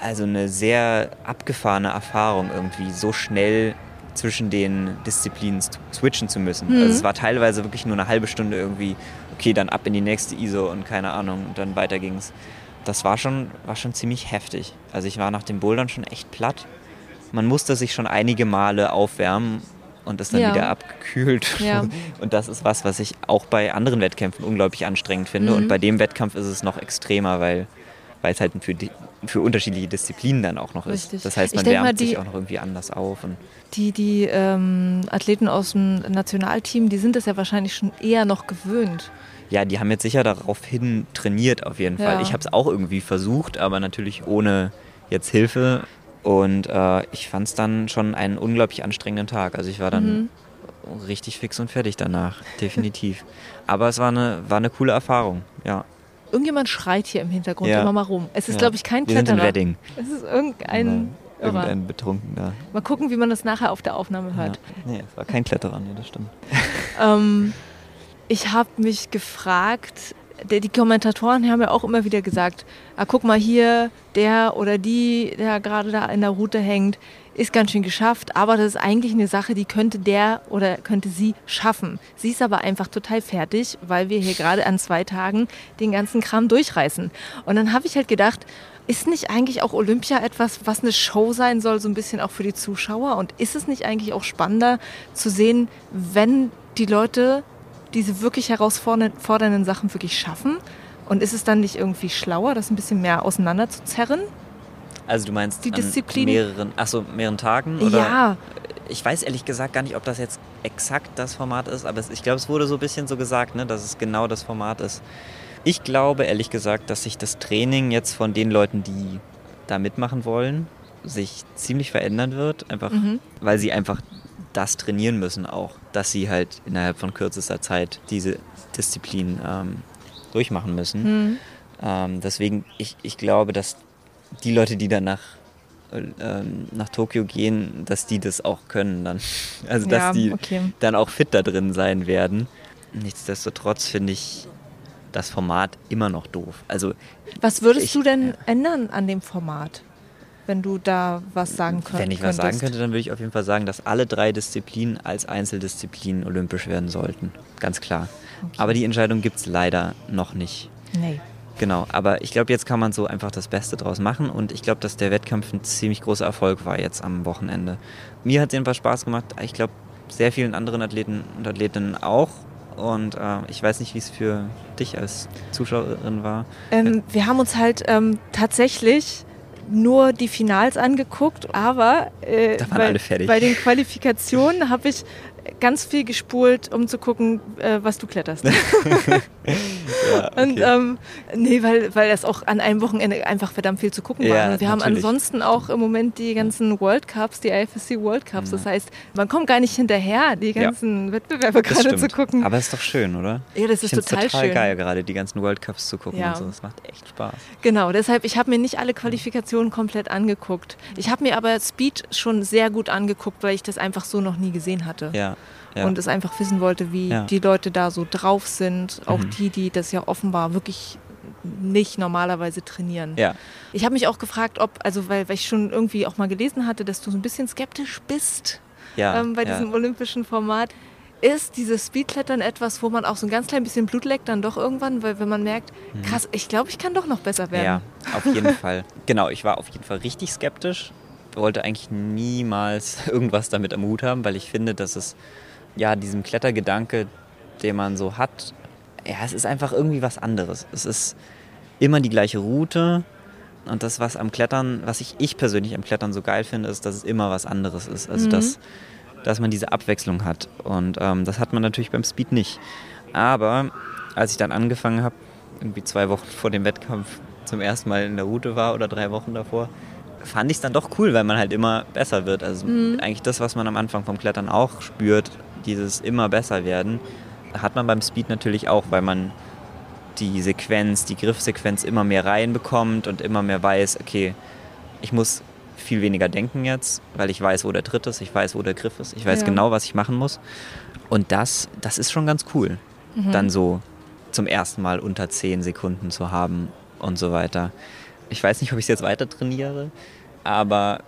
also eine sehr abgefahrene Erfahrung, irgendwie so schnell zwischen den Disziplinen switchen zu müssen. Mhm. Also es war teilweise wirklich nur eine halbe Stunde irgendwie, okay, dann ab in die nächste ISO und keine Ahnung, und dann weiter ging's das war schon, war schon ziemlich heftig. Also ich war nach dem Bouldern schon echt platt. Man musste sich schon einige Male aufwärmen und ist dann ja. wieder abgekühlt. Ja. Und das ist was, was ich auch bei anderen Wettkämpfen unglaublich anstrengend finde. Mhm. Und bei dem Wettkampf ist es noch extremer, weil, weil es halt für, die, für unterschiedliche Disziplinen dann auch noch ist. Richtig. Das heißt, man wärmt mal, die, sich auch noch irgendwie anders auf. Und die die ähm, Athleten aus dem Nationalteam, die sind es ja wahrscheinlich schon eher noch gewöhnt ja, die haben jetzt sicher daraufhin trainiert auf jeden Fall. Ja. Ich habe es auch irgendwie versucht, aber natürlich ohne jetzt Hilfe. Und äh, ich fand es dann schon einen unglaublich anstrengenden Tag. Also ich war dann mhm. richtig fix und fertig danach, definitiv. aber es war eine, war eine coole Erfahrung, ja. Irgendjemand schreit hier im Hintergrund ja. immer mal rum. Es ist, ja. glaube ich, kein Wir Kletterer. Sind in Wedding. Es ist irgendein... Irgendein Betrunkener. Mal gucken, wie man das nachher auf der Aufnahme hört. Ja. Nee, es war kein Kletterer, nee, das stimmt. ähm, ich habe mich gefragt, die Kommentatoren haben ja auch immer wieder gesagt, ah, guck mal hier, der oder die, der gerade da in der Route hängt, ist ganz schön geschafft, aber das ist eigentlich eine Sache, die könnte der oder könnte sie schaffen. Sie ist aber einfach total fertig, weil wir hier gerade an zwei Tagen den ganzen Kram durchreißen. Und dann habe ich halt gedacht, ist nicht eigentlich auch Olympia etwas, was eine Show sein soll, so ein bisschen auch für die Zuschauer? Und ist es nicht eigentlich auch spannender zu sehen, wenn die Leute diese wirklich herausfordernden Sachen wirklich schaffen? Und ist es dann nicht irgendwie schlauer, das ein bisschen mehr auseinander zu zerren? Also du meinst die Disziplin mehreren, achso, mehreren Tagen? Oder? Ja. Ich weiß ehrlich gesagt gar nicht, ob das jetzt exakt das Format ist, aber ich glaube, es wurde so ein bisschen so gesagt, ne, dass es genau das Format ist. Ich glaube ehrlich gesagt, dass sich das Training jetzt von den Leuten, die da mitmachen wollen, sich ziemlich verändern wird, einfach mhm. weil sie einfach das trainieren müssen auch, dass sie halt innerhalb von kürzester Zeit diese Disziplin ähm, durchmachen müssen. Mhm. Ähm, deswegen, ich, ich glaube, dass die Leute, die danach ähm, nach Tokio gehen, dass die das auch können dann. Also dass ja, die okay. dann auch fit da drin sein werden. Nichtsdestotrotz finde ich das Format immer noch doof. Also was würdest ich, du denn ändern an dem Format? Wenn du da was sagen könntest? Wenn ich was sagen könnte, dann würde ich auf jeden Fall sagen, dass alle drei Disziplinen als Einzeldisziplinen olympisch werden sollten. Ganz klar. Okay. Aber die Entscheidung gibt es leider noch nicht. Nee. Genau, aber ich glaube, jetzt kann man so einfach das Beste draus machen und ich glaube, dass der Wettkampf ein ziemlich großer Erfolg war jetzt am Wochenende. Mir hat es jedenfalls Spaß gemacht. Ich glaube, sehr vielen anderen Athleten und Athletinnen auch. Und äh, ich weiß nicht, wie es für dich als Zuschauerin war. Ähm, wir haben uns halt ähm, tatsächlich nur die Finals angeguckt, aber äh, bei, bei, den Qualifikationen habe ich ganz viel gespult, um zu gucken, äh, was du kletterst. ja, okay. Und ähm, nee, weil, weil das auch an einem Wochenende einfach verdammt viel zu gucken ja, war. Wir natürlich. haben ansonsten auch im Moment die ganzen World Cups, die IFSC World Cups. Ja. Das heißt, man kommt gar nicht hinterher, die ganzen ja. Wettbewerbe gerade zu gucken. Aber ist doch schön, oder? Ja, das ist total, total schön. geil, gerade die ganzen World Cups zu gucken ja. und so. Das macht echt Spaß. Genau, deshalb, ich habe mir nicht alle Qualifikationen komplett angeguckt. Ich habe mir aber Speed schon sehr gut angeguckt, weil ich das einfach so noch nie gesehen hatte. Ja ja. und es einfach wissen wollte, wie ja. die Leute da so drauf sind. Auch mhm. die, die das ja offenbar wirklich nicht normalerweise trainieren. Ja. Ich habe mich auch gefragt, ob, also weil, weil ich schon irgendwie auch mal gelesen hatte, dass du so ein bisschen skeptisch bist ja, ähm, bei diesem olympischen Format. Ist dieses Speedklettern etwas, wo man auch so ein ganz klein bisschen Blut leckt dann doch irgendwann, weil wenn man merkt, mhm. krass, ich glaube, ich kann doch noch besser werden. Ja, auf jeden Fall. Genau, ich war auf jeden Fall richtig skeptisch. Wollte eigentlich niemals irgendwas damit am Hut haben, weil ich finde, dass es ja, diesem Klettergedanke, den man so hat, ja, es ist einfach irgendwie was anderes. Es ist immer die gleiche Route und das, was am Klettern, was ich, ich persönlich am Klettern so geil finde, ist, dass es immer was anderes ist. Also, mhm. dass, dass man diese Abwechslung hat. Und ähm, das hat man natürlich beim Speed nicht. Aber als ich dann angefangen habe, irgendwie zwei Wochen vor dem Wettkampf zum ersten Mal in der Route war oder drei Wochen davor, fand ich es dann doch cool, weil man halt immer besser wird. Also mhm. eigentlich das, was man am Anfang vom Klettern auch spürt, dieses immer besser werden, hat man beim Speed natürlich auch, weil man die Sequenz, die Griffsequenz immer mehr reinbekommt und immer mehr weiß, okay, ich muss viel weniger denken jetzt, weil ich weiß, wo der Tritt ist, ich weiß, wo der Griff ist, ich weiß ja. genau, was ich machen muss. Und das, das ist schon ganz cool, mhm. dann so zum ersten Mal unter 10 Sekunden zu haben und so weiter. Ich weiß nicht, ob ich es jetzt weiter trainiere, aber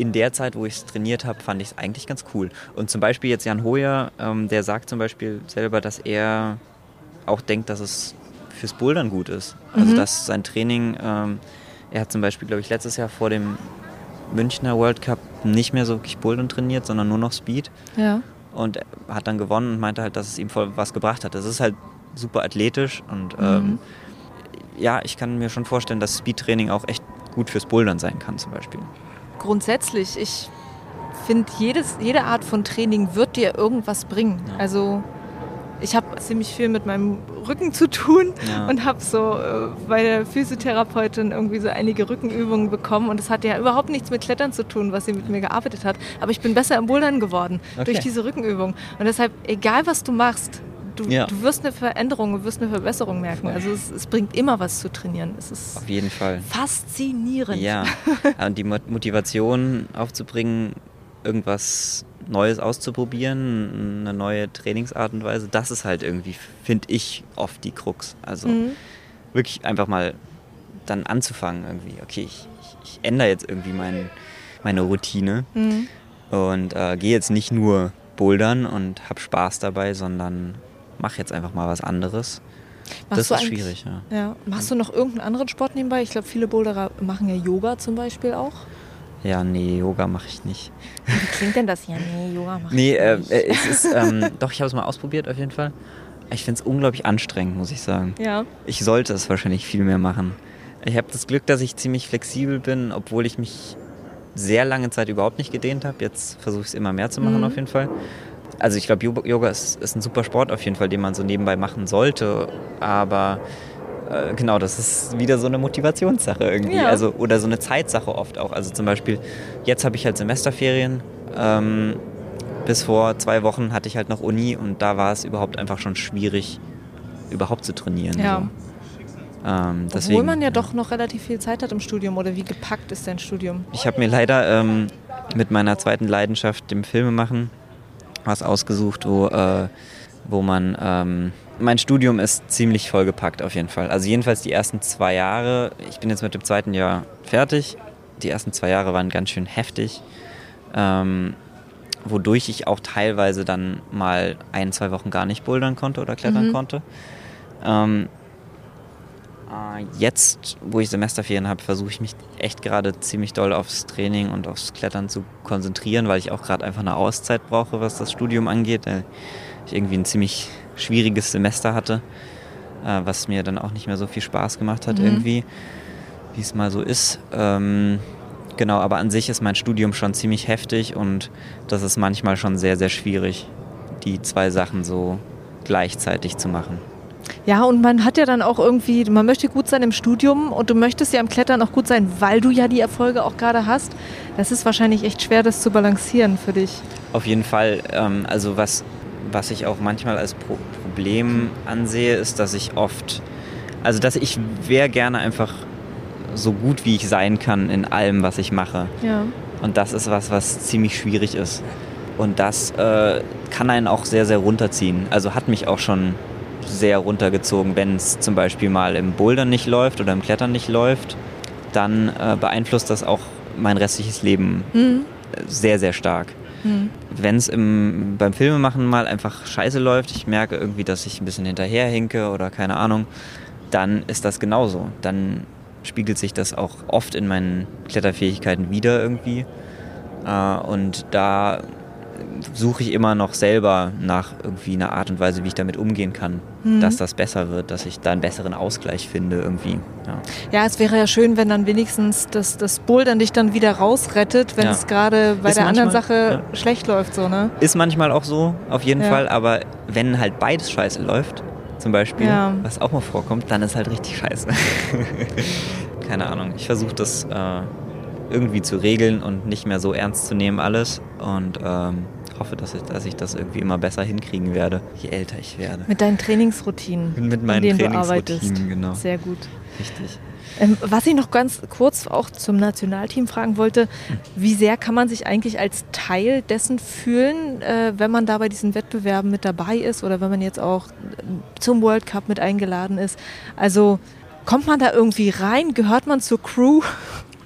in der Zeit, wo ich es trainiert habe, fand ich es eigentlich ganz cool. Und zum Beispiel jetzt Jan Hoyer, ähm, der sagt zum Beispiel selber, dass er auch denkt, dass es fürs Bouldern gut ist. Also mhm. dass sein Training, ähm, er hat zum Beispiel, glaube ich, letztes Jahr vor dem Münchner World Cup nicht mehr so wirklich Bouldern trainiert, sondern nur noch Speed. Ja. Und hat dann gewonnen und meinte halt, dass es ihm voll was gebracht hat. Das ist halt super athletisch und mhm. ähm, ja, ich kann mir schon vorstellen, dass Speedtraining auch echt gut fürs Bouldern sein kann zum Beispiel grundsätzlich, ich finde, jede Art von Training wird dir irgendwas bringen. Ja. Also ich habe ziemlich viel mit meinem Rücken zu tun ja. und habe so äh, bei der Physiotherapeutin irgendwie so einige Rückenübungen bekommen und das hat ja überhaupt nichts mit Klettern zu tun, was sie mit mir gearbeitet hat. Aber ich bin besser im Bouldern geworden okay. durch diese Rückenübung. Und deshalb, egal was du machst, du, ja. du wirst eine Veränderung, du wirst eine Verbesserung merken. Also es, es, bringt immer was zu trainieren. Es ist Auf jeden Fall. faszinierend. Ja, und die Motivation aufzubringen, irgendwas Neues auszuprobieren, eine neue Trainingsart und Weise, das ist halt irgendwie, finde ich, oft die Krux. Also mhm. wirklich einfach mal dann anzufangen irgendwie, okay, ich, ich, ich ändere jetzt irgendwie mein, meine Routine mhm. und äh, gehe jetzt nicht nur bouldern und habe Spaß dabei, sondern mach jetzt einfach mal was anderes. Machst das ist schwierig, ja. ja. Machst du noch irgendeinen anderen Sport nebenbei? Ich glaube, viele Boulderer machen ja Yoga zum Beispiel auch. Ja, nee, Yoga mache ich nicht. Wie klingt denn das? Ja, nee, Yoga mache nee, ich äh, nicht. Äh, es ist, ähm, doch, ich habe es mal ausprobiert auf jeden Fall. Ich finde es unglaublich anstrengend, muss ich sagen. Ja. Ich sollte es wahrscheinlich viel mehr machen. Ich habe das Glück, dass ich ziemlich flexibel bin, obwohl ich mich sehr lange Zeit überhaupt nicht gedehnt habe. Jetzt versuche ich es immer mehr zu machen mhm. auf jeden Fall also ich glaube, Yoga ist, ist, ein super Sport auf jeden Fall, den man so nebenbei machen sollte. Aber äh, genau, das ist wieder so eine Motivationssache irgendwie. Ja. Also, oder so eine Zeitsache oft auch. Also zum Beispiel, jetzt habe ich halt Semesterferien. Ähm, bis vor zwei Wochen hatte ich halt noch Uni und da war es überhaupt einfach schon schwierig, überhaupt zu trainieren. Ja. So. Ähm, deswegen, Obwohl man ja, ja, doch noch relativ viel Zeit hat im Studium oder wie gepackt ist dein Studium? Ich habe mir leider ähm, mit meiner zweiten Leidenschaft, dem Filmemachen, was ausgesucht, wo, äh, wo man ähm, mein Studium ist ziemlich vollgepackt auf jeden Fall. Also jedenfalls die ersten zwei Jahre. Ich bin jetzt mit dem zweiten Jahr fertig. Die ersten zwei Jahre waren ganz schön heftig, ähm, wodurch ich auch teilweise dann mal ein, zwei Wochen gar nicht bouldern konnte oder klettern mhm. konnte. Ähm, äh, jetzt, wo ich Semesterferien habe, versuche ich mich echt gerade ziemlich doll aufs Training und aufs Klettern zu konzentrieren, weil ich auch gerade einfach eine Auszeit brauche, was das Studium angeht. Ich irgendwie ein ziemlich schwieriges Semester hatte, äh, was mir dann auch nicht mehr so viel Spaß gemacht hat mhm. irgendwie, wie es mal so ist. Ähm, genau, aber an sich ist mein Studium schon ziemlich heftig und das ist manchmal schon sehr, sehr schwierig, die zwei Sachen so gleichzeitig zu machen. Ja, und man hat ja dann auch irgendwie, man möchte gut sein im Studium und du möchtest ja im Klettern auch gut sein, weil du ja die Erfolge auch gerade hast. Das ist wahrscheinlich echt schwer, das zu balancieren für dich. Auf jeden Fall. Ähm, also was was ich auch manchmal als Pro Problem ansehe, ist, dass ich oft, also dass ich wäre gerne einfach so gut wie ich sein kann in allem, was ich mache. Ja. Und das ist was, was ziemlich schwierig ist. Und das äh, kann einen auch sehr, sehr runterziehen. Also hat mich auch schon sehr runtergezogen, wenn es zum Beispiel mal im Bouldern nicht läuft oder im Klettern nicht läuft, dann äh, beeinflusst das auch mein restliches Leben mhm. sehr, sehr stark. Mhm. Wenn es beim Filmemachen mal einfach scheiße läuft, ich merke irgendwie, dass ich ein bisschen hinterherhinke oder keine Ahnung, dann ist das genauso. Dann spiegelt sich das auch oft in meinen Kletterfähigkeiten wieder irgendwie. Äh, und da suche ich immer noch selber nach irgendwie einer Art und Weise, wie ich damit umgehen kann, mhm. dass das besser wird, dass ich da einen besseren Ausgleich finde irgendwie. Ja, ja es wäre ja schön, wenn dann wenigstens das, das Bouldern dich dann wieder rausrettet, wenn ja. es gerade bei ist der manchmal, anderen Sache ja. schlecht läuft. So, ne? Ist manchmal auch so, auf jeden Fall, aber wenn halt beides scheiße läuft, zum Beispiel, was auch mal vorkommt, dann ist halt richtig scheiße. Keine Ahnung, ich versuche das äh, irgendwie zu regeln und nicht mehr so ernst zu nehmen alles und ähm, hoffe, dass ich, dass ich das irgendwie immer besser hinkriegen werde, je älter ich werde. Mit deinen Trainingsroutinen. Mit meinen denen Trainingsroutinen, du genau. Sehr gut. Richtig. Ähm, was ich noch ganz kurz auch zum Nationalteam fragen wollte, wie sehr kann man sich eigentlich als Teil dessen fühlen, äh, wenn man da bei diesen Wettbewerben mit dabei ist oder wenn man jetzt auch zum World Cup mit eingeladen ist? Also kommt man da irgendwie rein? Gehört man zur Crew?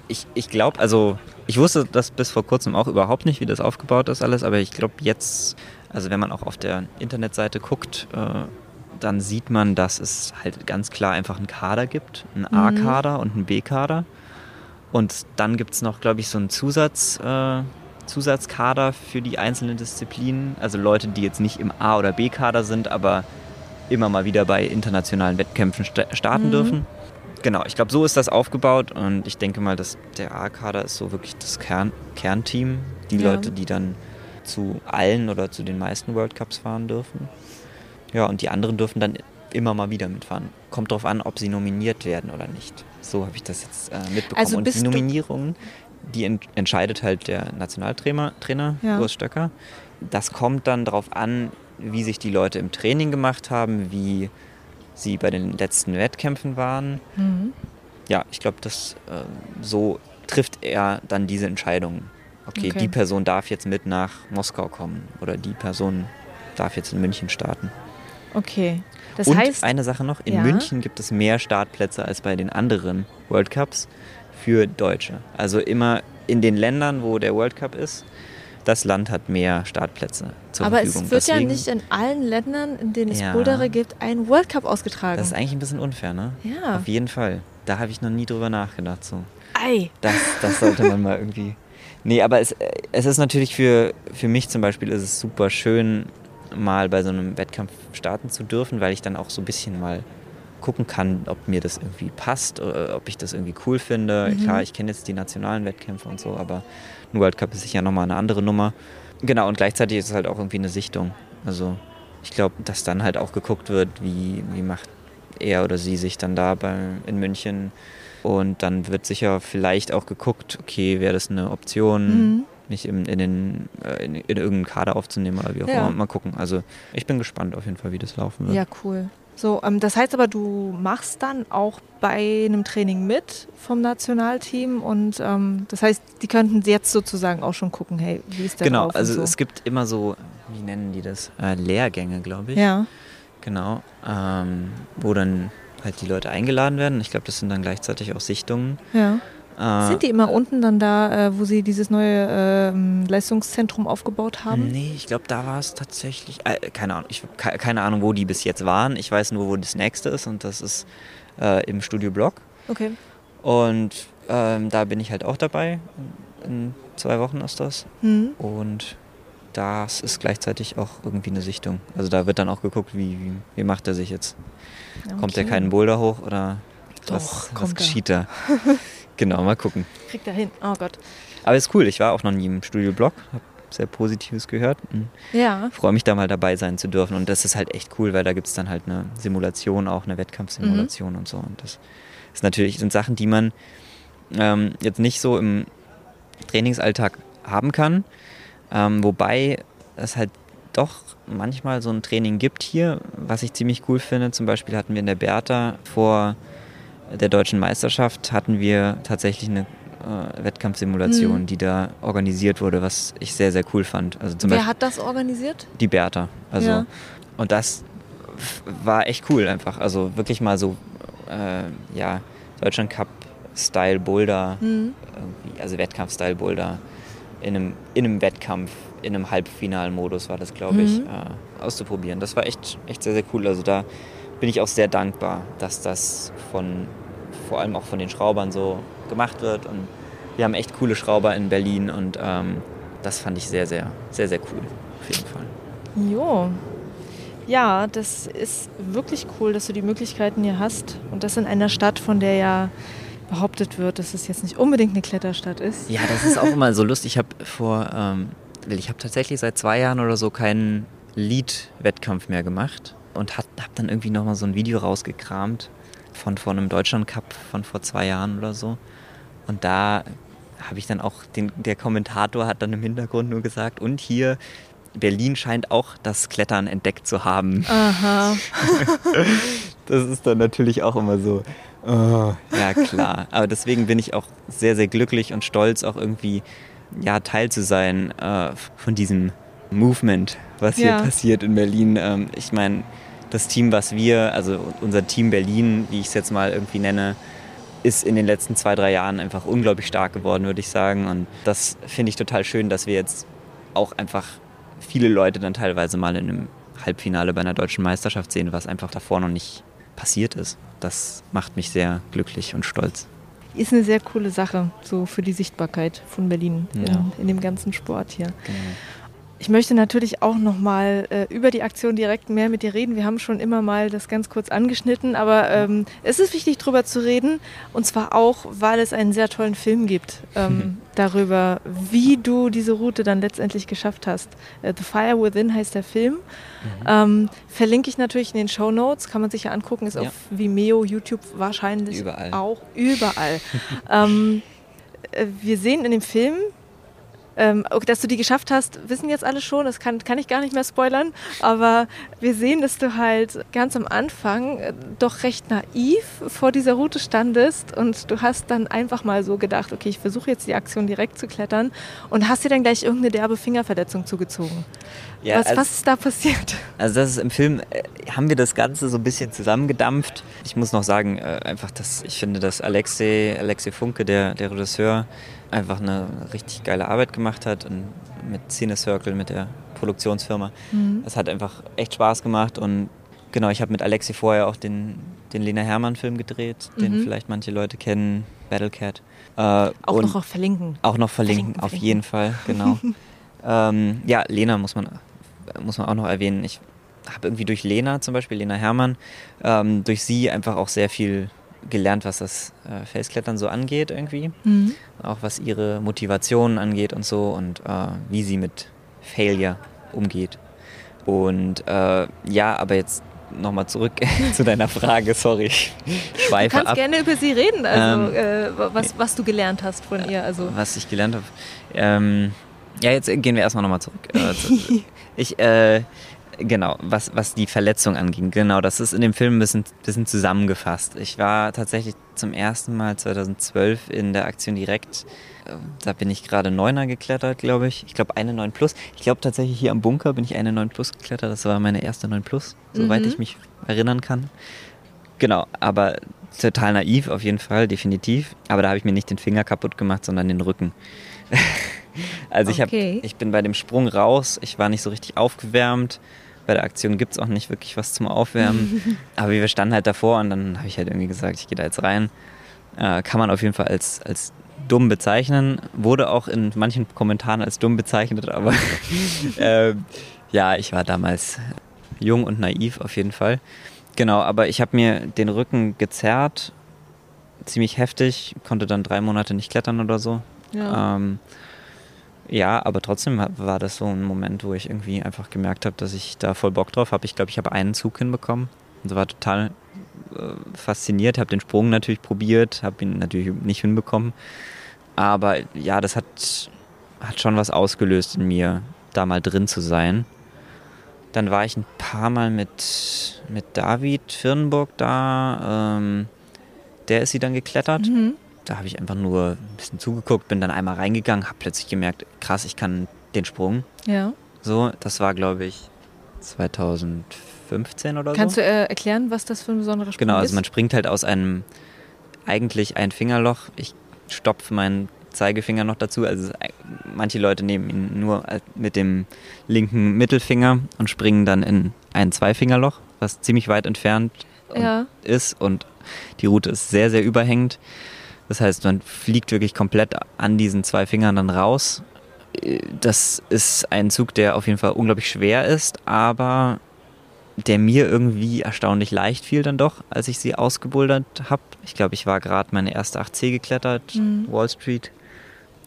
Ich, ich glaube, also ich wusste das bis vor kurzem auch überhaupt nicht, wie das aufgebaut ist alles, aber ich glaube jetzt, also wenn man auch auf der Internetseite guckt, äh, dann sieht man, dass es halt ganz klar einfach einen Kader gibt, einen mhm. A-Kader und einen B-Kader. Und dann gibt es noch, glaube ich, so einen Zusatz, äh, Zusatzkader für die einzelnen Disziplinen. Also Leute, die jetzt nicht im A- oder B-Kader sind, aber immer mal wieder bei internationalen Wettkämpfen starten mhm. dürfen. Genau, ich glaube, so ist das aufgebaut und ich denke mal, dass der A-Kader ist so wirklich das Kern Kernteam. Die ja. Leute, die dann zu allen oder zu den meisten World Cups fahren dürfen. Ja, und die anderen dürfen dann immer mal wieder mitfahren. Kommt darauf an, ob sie nominiert werden oder nicht. So habe ich das jetzt äh, mitbekommen. Also und die Nominierungen, die ent entscheidet halt der Nationaltrainer, Trainer, ja. Urs Stöcker. Das kommt dann darauf an, wie sich die Leute im Training gemacht haben, wie sie bei den letzten Wettkämpfen waren. Mhm. Ja, ich glaube, dass äh, so trifft er dann diese Entscheidung. Okay, okay, die Person darf jetzt mit nach Moskau kommen oder die Person darf jetzt in München starten. Okay. Das Und heißt, eine Sache noch, in ja. München gibt es mehr Startplätze als bei den anderen World Cups für Deutsche. Also immer in den Ländern, wo der World Cup ist, das Land hat mehr Startplätze zur Aber Verfügung. Aber es wird Deswegen, ja nicht in allen Ländern, in denen es ja, Bouldere gibt, ein World Cup ausgetragen. Das ist eigentlich ein bisschen unfair, ne? Ja. Auf jeden Fall. Da habe ich noch nie drüber nachgedacht. So. Ei. Das, das sollte man mal irgendwie. Nee, aber es, es ist natürlich für, für mich zum Beispiel ist es super schön, mal bei so einem Wettkampf starten zu dürfen, weil ich dann auch so ein bisschen mal gucken kann, ob mir das irgendwie passt, oder ob ich das irgendwie cool finde. Mhm. Klar, ich kenne jetzt die nationalen Wettkämpfe und so, aber ein World Cup ist sicher nochmal eine andere Nummer. Genau, und gleichzeitig ist es halt auch irgendwie eine Sichtung. Also ich glaube, dass dann halt auch geguckt wird, wie, wie macht er oder sie sich dann da bei, in München. Und dann wird sicher vielleicht auch geguckt, okay, wäre das eine Option, mhm. mich in, in, den, äh, in, in, irgendeinen Kader aufzunehmen oder wie auch ja. immer. Mal gucken. Also ich bin gespannt auf jeden Fall, wie das laufen wird. Ja, cool. So, ähm, das heißt aber, du machst dann auch bei einem Training mit vom Nationalteam und ähm, das heißt, die könnten jetzt sozusagen auch schon gucken, hey, wie ist der Genau, also so. es gibt immer so, wie nennen die das? Äh, Lehrgänge, glaube ich. Ja. Genau, ähm, wo dann halt die Leute eingeladen werden. Ich glaube, das sind dann gleichzeitig auch Sichtungen. Ja. Äh, Sind die immer unten dann da, äh, wo sie dieses neue äh, Leistungszentrum aufgebaut haben? Nee, ich glaube, da war es tatsächlich. Äh, keine Ahnung, ich habe keine Ahnung, wo die bis jetzt waren. Ich weiß nur, wo das nächste ist und das ist äh, im Studio Block. Okay. Und ähm, da bin ich halt auch dabei. In zwei Wochen ist das. Mhm. Und das ist gleichzeitig auch irgendwie eine Sichtung. Also da wird dann auch geguckt, wie, wie, wie macht er sich jetzt. Okay. Kommt er keinen Boulder hoch oder Doch, was, was geschieht da? Genau, mal gucken. Kriegt er hin. Oh Gott. Aber ist cool. Ich war auch noch nie im Studio-Blog. Habe sehr Positives gehört. Ja. Freue mich da mal dabei sein zu dürfen. Und das ist halt echt cool, weil da gibt es dann halt eine Simulation, auch eine Wettkampfsimulation mhm. und so. Und das ist natürlich sind Sachen, die man ähm, jetzt nicht so im Trainingsalltag haben kann. Ähm, wobei es halt doch manchmal so ein Training gibt hier, was ich ziemlich cool finde. Zum Beispiel hatten wir in der Bertha vor der deutschen Meisterschaft hatten wir tatsächlich eine äh, Wettkampfsimulation, mhm. die da organisiert wurde, was ich sehr, sehr cool fand. Also zum Wer Beispiel hat das organisiert? Die Bertha. Also, ja. Und das war echt cool einfach. Also wirklich mal so, äh, ja, Deutschland Cup Style Boulder, mhm. also Wettkampf-Style Boulder in einem, in einem Wettkampf, in einem Halbfinalmodus war das, glaube ich, mhm. äh, auszuprobieren. Das war echt, echt sehr, sehr cool. Also da bin ich auch sehr dankbar, dass das von, vor allem auch von den Schraubern so gemacht wird. Und wir haben echt coole Schrauber in Berlin und ähm, das fand ich sehr, sehr, sehr, sehr cool. Auf jeden Fall. Jo. Ja, das ist wirklich cool, dass du die Möglichkeiten hier hast. Und das in einer Stadt, von der ja behauptet wird, dass es jetzt nicht unbedingt eine Kletterstadt ist. Ja, das ist auch immer so lustig. Ich habe vor, ähm, ich habe tatsächlich seit zwei Jahren oder so keinen Lead-Wettkampf mehr gemacht und habe dann irgendwie nochmal so ein Video rausgekramt von vor einem Deutschland Cup von vor zwei Jahren oder so. Und da habe ich dann auch, den, der Kommentator hat dann im Hintergrund nur gesagt, und hier, Berlin scheint auch das Klettern entdeckt zu haben. Aha. das ist dann natürlich auch immer so. Oh, ja, klar. Aber deswegen bin ich auch sehr, sehr glücklich und stolz, auch irgendwie ja, Teil zu sein äh, von diesem Movement, was ja. hier passiert in Berlin. Ähm, ich meine, das Team, was wir, also unser Team Berlin, wie ich es jetzt mal irgendwie nenne, ist in den letzten zwei, drei Jahren einfach unglaublich stark geworden, würde ich sagen. Und das finde ich total schön, dass wir jetzt auch einfach viele Leute dann teilweise mal in einem Halbfinale bei einer deutschen Meisterschaft sehen, was einfach davor noch nicht passiert ist. Das macht mich sehr glücklich und stolz. Ist eine sehr coole Sache, so für die Sichtbarkeit von Berlin ja. in, in, dem ganzen Sport hier. Genau. Ich möchte natürlich auch noch mal äh, über die Aktion direkt mehr mit dir reden. Wir haben schon immer mal das ganz kurz angeschnitten, aber ähm, es ist wichtig, darüber zu reden. Und zwar auch, weil es einen sehr tollen Film gibt ähm, darüber, wie du diese Route dann letztendlich geschafft hast. Äh, The Fire Within heißt der Film. Mhm. Ähm, verlinke ich natürlich in den Show Notes, kann man sich ja angucken. Ist ja. auf Vimeo, YouTube wahrscheinlich überall. auch überall. ähm, äh, wir sehen in dem Film ähm, dass du die geschafft hast, wissen jetzt alle schon, das kann, kann ich gar nicht mehr spoilern, aber wir sehen, dass du halt ganz am Anfang äh, doch recht naiv vor dieser Route standest und du hast dann einfach mal so gedacht, okay, ich versuche jetzt die Aktion direkt zu klettern und hast dir dann gleich irgendeine derbe Fingerverletzung zugezogen. Ja, was, also, was ist da passiert? Also das ist im Film, äh, haben wir das Ganze so ein bisschen zusammengedampft. Ich muss noch sagen, äh, einfach, dass ich finde, dass Alexei, Alexei Funke, der, der Regisseur, einfach eine richtig geile Arbeit gemacht hat und mit Cine Circle, mit der Produktionsfirma. Mhm. Es hat einfach echt Spaß gemacht und genau, ich habe mit Alexi vorher auch den, den Lena Hermann-Film gedreht, mhm. den vielleicht manche Leute kennen, Battlecat. Äh, auch noch verlinken. Auch noch verlinken, verlinken auf verlinken. jeden Fall, genau. ähm, ja, Lena muss man, muss man auch noch erwähnen. Ich habe irgendwie durch Lena zum Beispiel, Lena Hermann, ähm, durch sie einfach auch sehr viel gelernt, was das äh, Felsklettern so angeht irgendwie. Mhm. Auch was ihre Motivation angeht und so und äh, wie sie mit Failure umgeht. Und äh, ja, aber jetzt nochmal zurück zu deiner Frage, sorry. Ich schweife du kannst ab. gerne über sie reden, also ähm, äh, was, was du gelernt hast von ihr. Also. Was ich gelernt habe. Ähm, ja, jetzt gehen wir erstmal nochmal zurück. Äh, ich, äh, genau, was, was die Verletzung anging, genau, das ist in dem Film ein bisschen, bisschen zusammengefasst. Ich war tatsächlich zum ersten Mal 2012 in der Aktion direkt da bin ich gerade Neuner geklettert, glaube ich. Ich glaube eine 9 Plus. Ich glaube tatsächlich hier am Bunker bin ich eine 9 Plus geklettert. Das war meine erste 9 Plus, soweit mhm. ich mich erinnern kann. Genau, aber total naiv auf jeden Fall, definitiv. Aber da habe ich mir nicht den Finger kaputt gemacht, sondern den Rücken. also ich, okay. hab, ich bin bei dem Sprung raus, ich war nicht so richtig aufgewärmt. Bei der Aktion gibt es auch nicht wirklich was zum Aufwärmen. aber wir standen halt davor und dann habe ich halt irgendwie gesagt, ich gehe da jetzt rein. Äh, kann man auf jeden Fall als, als dumm bezeichnen. Wurde auch in manchen Kommentaren als dumm bezeichnet, aber äh, ja, ich war damals jung und naiv auf jeden Fall. Genau, aber ich habe mir den Rücken gezerrt, ziemlich heftig, konnte dann drei Monate nicht klettern oder so. Ja, ähm, ja aber trotzdem war das so ein Moment, wo ich irgendwie einfach gemerkt habe, dass ich da voll Bock drauf habe. Ich glaube, ich habe einen Zug hinbekommen und war total äh, fasziniert, habe den Sprung natürlich probiert, habe ihn natürlich nicht hinbekommen. Aber ja, das hat, hat schon was ausgelöst in mir, da mal drin zu sein. Dann war ich ein paar Mal mit, mit David Firnburg da. Ähm, der ist sie dann geklettert. Mhm. Da habe ich einfach nur ein bisschen zugeguckt, bin dann einmal reingegangen, habe plötzlich gemerkt, krass, ich kann den Sprung. Ja. So, das war, glaube ich, 2015 oder Kannst so. Kannst du äh, erklären, was das für ein besonderer Sprung ist? Genau, also man springt halt aus einem eigentlich ein Fingerloch. Ich stopfe meinen Zeigefinger noch dazu. Also manche Leute nehmen ihn nur mit dem linken Mittelfinger und springen dann in ein Zweifingerloch, was ziemlich weit entfernt ja. ist und die Route ist sehr, sehr überhängend. Das heißt, man fliegt wirklich komplett an diesen zwei Fingern dann raus. Das ist ein Zug, der auf jeden Fall unglaublich schwer ist, aber der mir irgendwie erstaunlich leicht fiel dann doch, als ich sie ausgebouldert habe. Ich glaube, ich war gerade meine erste 8C geklettert, mhm. Wall Street,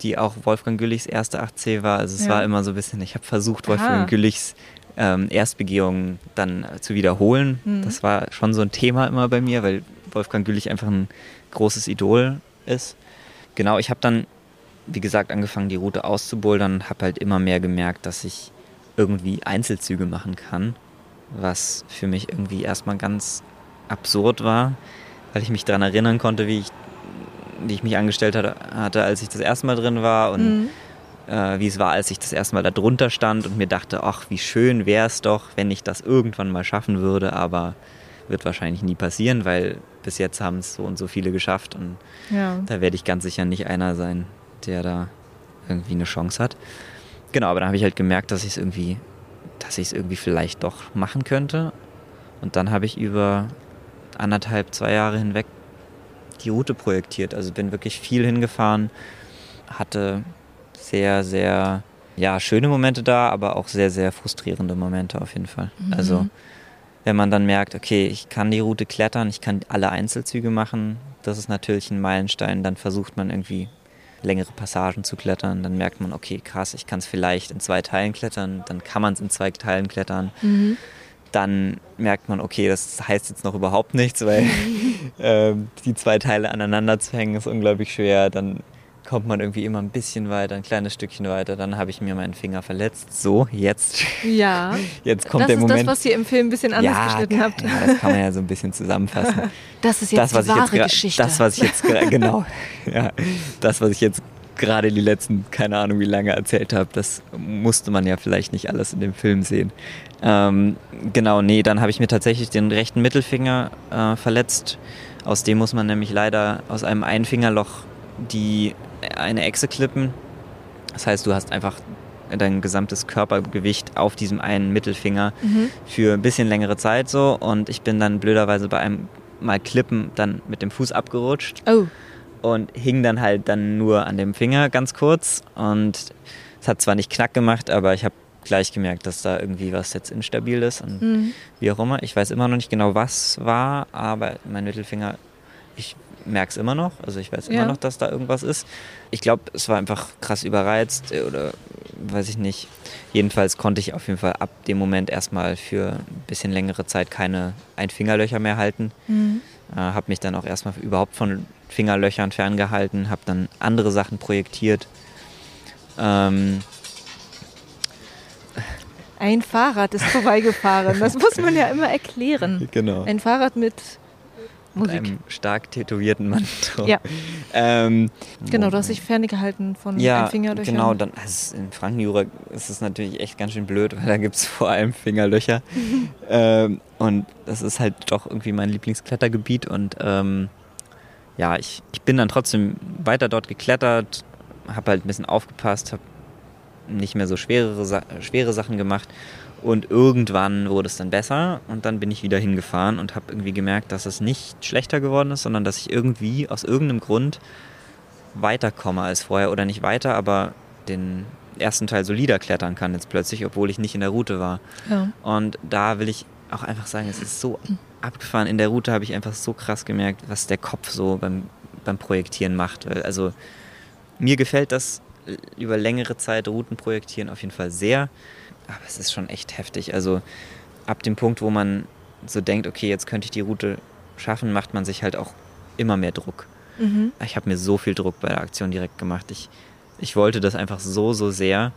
die auch Wolfgang Güllichs erste 8C war. Also es ja. war immer so ein bisschen, ich habe versucht, Wolfgang Aha. Güllichs ähm, Erstbegehung dann zu wiederholen. Mhm. Das war schon so ein Thema immer bei mir, weil Wolfgang Güllich einfach ein großes Idol ist. Genau, ich habe dann, wie gesagt, angefangen, die Route auszubouldern und habe halt immer mehr gemerkt, dass ich irgendwie Einzelzüge machen kann was für mich irgendwie erstmal ganz absurd war, weil ich mich daran erinnern konnte, wie ich, wie ich mich angestellt hatte, als ich das erste Mal drin war und mhm. äh, wie es war, als ich das erste Mal da drunter stand und mir dachte, ach, wie schön wäre es doch, wenn ich das irgendwann mal schaffen würde, aber wird wahrscheinlich nie passieren, weil bis jetzt haben es so und so viele geschafft und ja. da werde ich ganz sicher nicht einer sein, der da irgendwie eine Chance hat. Genau, aber dann habe ich halt gemerkt, dass ich es irgendwie dass ich es irgendwie vielleicht doch machen könnte. Und dann habe ich über anderthalb, zwei Jahre hinweg die Route projektiert. Also bin wirklich viel hingefahren, hatte sehr, sehr ja, schöne Momente da, aber auch sehr, sehr frustrierende Momente auf jeden Fall. Mhm. Also wenn man dann merkt, okay, ich kann die Route klettern, ich kann alle Einzelzüge machen, das ist natürlich ein Meilenstein, dann versucht man irgendwie längere Passagen zu klettern. Dann merkt man, okay, krass, ich kann es vielleicht in zwei Teilen klettern, dann kann man es in zwei Teilen klettern. Mhm. Dann merkt man, okay, das heißt jetzt noch überhaupt nichts, weil äh, die zwei Teile aneinander zu hängen ist unglaublich schwer. Dann kommt man irgendwie immer ein bisschen weiter, ein kleines Stückchen weiter. Dann habe ich mir meinen Finger verletzt. So, jetzt. Ja. Jetzt kommt das der Moment. Das ist das, was ihr im Film ein bisschen anders ja, geschnitten habt. Ja, das kann man ja so ein bisschen zusammenfassen. Das ist jetzt das, die wahre jetzt, Geschichte. Das, was ich jetzt genau. Ja, das, was ich jetzt gerade die letzten, keine Ahnung wie lange erzählt habe, das musste man ja vielleicht nicht alles in dem Film sehen. Ähm, genau, nee, dann habe ich mir tatsächlich den rechten Mittelfinger äh, verletzt. Aus dem muss man nämlich leider aus einem Einfingerloch die eine Echse klippen. Das heißt, du hast einfach dein gesamtes Körpergewicht auf diesem einen Mittelfinger mhm. für ein bisschen längere Zeit so und ich bin dann blöderweise bei einem Mal Klippen dann mit dem Fuß abgerutscht oh. und hing dann halt dann nur an dem Finger ganz kurz und es hat zwar nicht knack gemacht, aber ich habe gleich gemerkt, dass da irgendwie was jetzt instabil ist und mhm. wie auch immer. Ich weiß immer noch nicht genau, was war, aber mein Mittelfinger, ich merke es immer noch. Also ich weiß immer ja. noch, dass da irgendwas ist. Ich glaube, es war einfach krass überreizt äh, oder weiß ich nicht. Jedenfalls konnte ich auf jeden Fall ab dem Moment erstmal für ein bisschen längere Zeit keine Einfingerlöcher mehr halten. Mhm. Äh, habe mich dann auch erstmal überhaupt von Fingerlöchern ferngehalten, habe dann andere Sachen projektiert. Ähm, ein Fahrrad ist vorbeigefahren. Das muss man ja immer erklären. Genau. Ein Fahrrad mit Musik. Mit einem stark tätowierten Mann drauf. Ja. Ähm, genau, du hast dich ferngehalten von ja, Fingerlöchern. Genau, dann also in Frankenjura ist es natürlich echt ganz schön blöd, weil da gibt es vor allem Fingerlöcher. ähm, und das ist halt doch irgendwie mein Lieblingsklettergebiet. Und ähm, ja, ich, ich bin dann trotzdem weiter dort geklettert, habe halt ein bisschen aufgepasst, habe nicht mehr so schwere, schwere Sachen gemacht und irgendwann wurde es dann besser und dann bin ich wieder hingefahren und habe irgendwie gemerkt, dass es nicht schlechter geworden ist, sondern dass ich irgendwie aus irgendeinem Grund weiterkomme als vorher oder nicht weiter, aber den ersten Teil solider klettern kann jetzt plötzlich, obwohl ich nicht in der Route war. Ja. Und da will ich auch einfach sagen, es ist so abgefahren. In der Route habe ich einfach so krass gemerkt, was der Kopf so beim, beim Projektieren macht. Also mir gefällt das über längere Zeit Routen projektieren auf jeden Fall sehr aber es ist schon echt heftig. Also ab dem Punkt, wo man so denkt, okay, jetzt könnte ich die Route schaffen, macht man sich halt auch immer mehr Druck. Mhm. Ich habe mir so viel Druck bei der Aktion direkt gemacht. Ich, ich wollte das einfach so, so sehr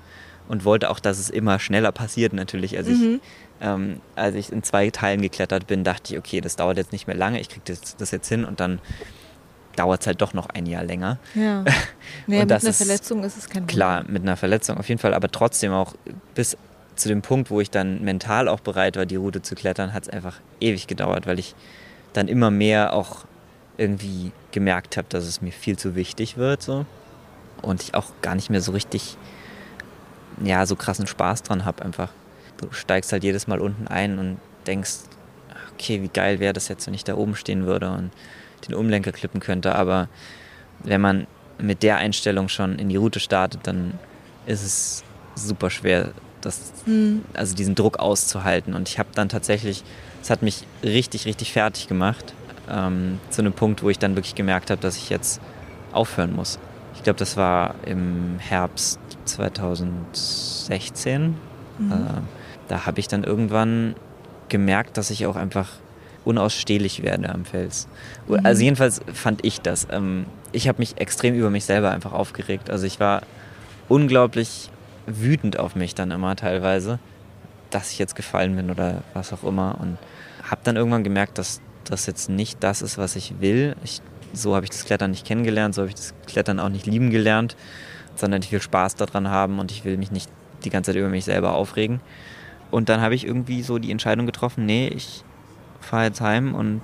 und wollte auch, dass es immer schneller passiert natürlich. Als, mhm. ich, ähm, als ich in zwei Teilen geklettert bin, dachte ich, okay, das dauert jetzt nicht mehr lange, ich kriege das, das jetzt hin und dann dauert es halt doch noch ein Jahr länger. Ja. Naja, mit einer Verletzung ist es kein Problem. Klar, mit einer Verletzung auf jeden Fall, aber trotzdem auch bis zu dem Punkt, wo ich dann mental auch bereit war, die Route zu klettern, hat es einfach ewig gedauert, weil ich dann immer mehr auch irgendwie gemerkt habe, dass es mir viel zu wichtig wird. So. Und ich auch gar nicht mehr so richtig, ja, so krassen Spaß dran habe einfach. Du steigst halt jedes Mal unten ein und denkst, okay, wie geil wäre das jetzt, wenn ich da oben stehen würde und den Umlenker klippen könnte. Aber wenn man mit der Einstellung schon in die Route startet, dann ist es super schwer, das, mhm. also diesen Druck auszuhalten. Und ich habe dann tatsächlich, es hat mich richtig, richtig fertig gemacht, ähm, zu einem Punkt, wo ich dann wirklich gemerkt habe, dass ich jetzt aufhören muss. Ich glaube, das war im Herbst 2016. Mhm. Äh, da habe ich dann irgendwann gemerkt, dass ich auch einfach unausstehlich werde am Fels. Mhm. Also jedenfalls fand ich das. Ähm, ich habe mich extrem über mich selber einfach aufgeregt. Also ich war unglaublich wütend auf mich dann immer teilweise, dass ich jetzt gefallen bin oder was auch immer. Und habe dann irgendwann gemerkt, dass das jetzt nicht das ist, was ich will. Ich, so habe ich das Klettern nicht kennengelernt, so habe ich das Klettern auch nicht lieben gelernt, sondern ich will Spaß daran haben und ich will mich nicht die ganze Zeit über mich selber aufregen. Und dann habe ich irgendwie so die Entscheidung getroffen, nee, ich fahre jetzt heim und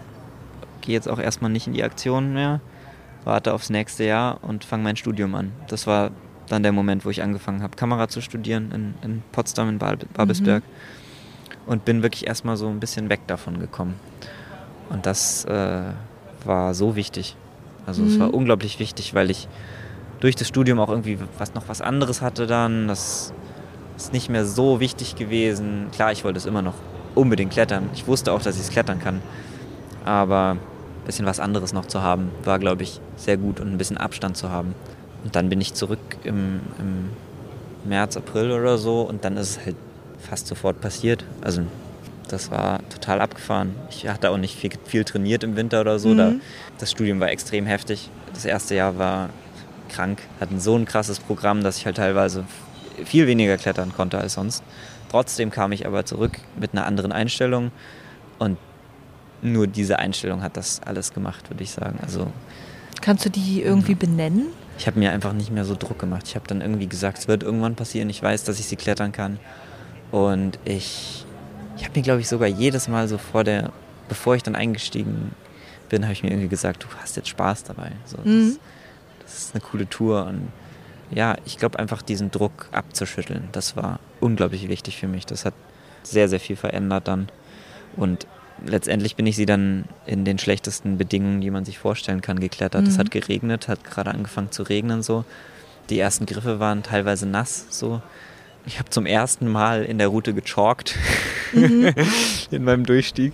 gehe jetzt auch erstmal nicht in die Aktion mehr, warte aufs nächste Jahr und fange mein Studium an. Das war dann der Moment, wo ich angefangen habe, Kamera zu studieren in, in Potsdam, in Babelsberg. Mhm. Und bin wirklich erstmal so ein bisschen weg davon gekommen. Und das äh, war so wichtig. Also mhm. es war unglaublich wichtig, weil ich durch das Studium auch irgendwie was, noch was anderes hatte dann. Das ist nicht mehr so wichtig gewesen. Klar, ich wollte es immer noch unbedingt klettern. Ich wusste auch, dass ich es klettern kann. Aber ein bisschen was anderes noch zu haben, war, glaube ich, sehr gut und ein bisschen Abstand zu haben. Und dann bin ich zurück im, im März, April oder so und dann ist es halt fast sofort passiert. Also das war total abgefahren. Ich hatte auch nicht viel, viel trainiert im Winter oder so. Mhm. Da, das Studium war extrem heftig. Das erste Jahr war krank, hatten so ein krasses Programm, dass ich halt teilweise viel weniger klettern konnte als sonst. Trotzdem kam ich aber zurück mit einer anderen Einstellung und nur diese Einstellung hat das alles gemacht, würde ich sagen. Also Kannst du die irgendwie ja. benennen? Ich habe mir einfach nicht mehr so Druck gemacht. Ich habe dann irgendwie gesagt, es wird irgendwann passieren. Ich weiß, dass ich sie klettern kann. Und ich, ich habe mir, glaube ich, sogar jedes Mal so vor der, bevor ich dann eingestiegen bin, habe ich mir irgendwie gesagt, du hast jetzt Spaß dabei. So, mhm. das, das ist eine coole Tour. Und ja, ich glaube einfach diesen Druck abzuschütteln, das war unglaublich wichtig für mich. Das hat sehr, sehr viel verändert dann. Und letztendlich bin ich sie dann in den schlechtesten Bedingungen, die man sich vorstellen kann, geklettert. Mhm. Es hat geregnet, hat gerade angefangen zu regnen so. Die ersten Griffe waren teilweise nass so. Ich habe zum ersten Mal in der Route gechalkt mhm. in meinem Durchstieg.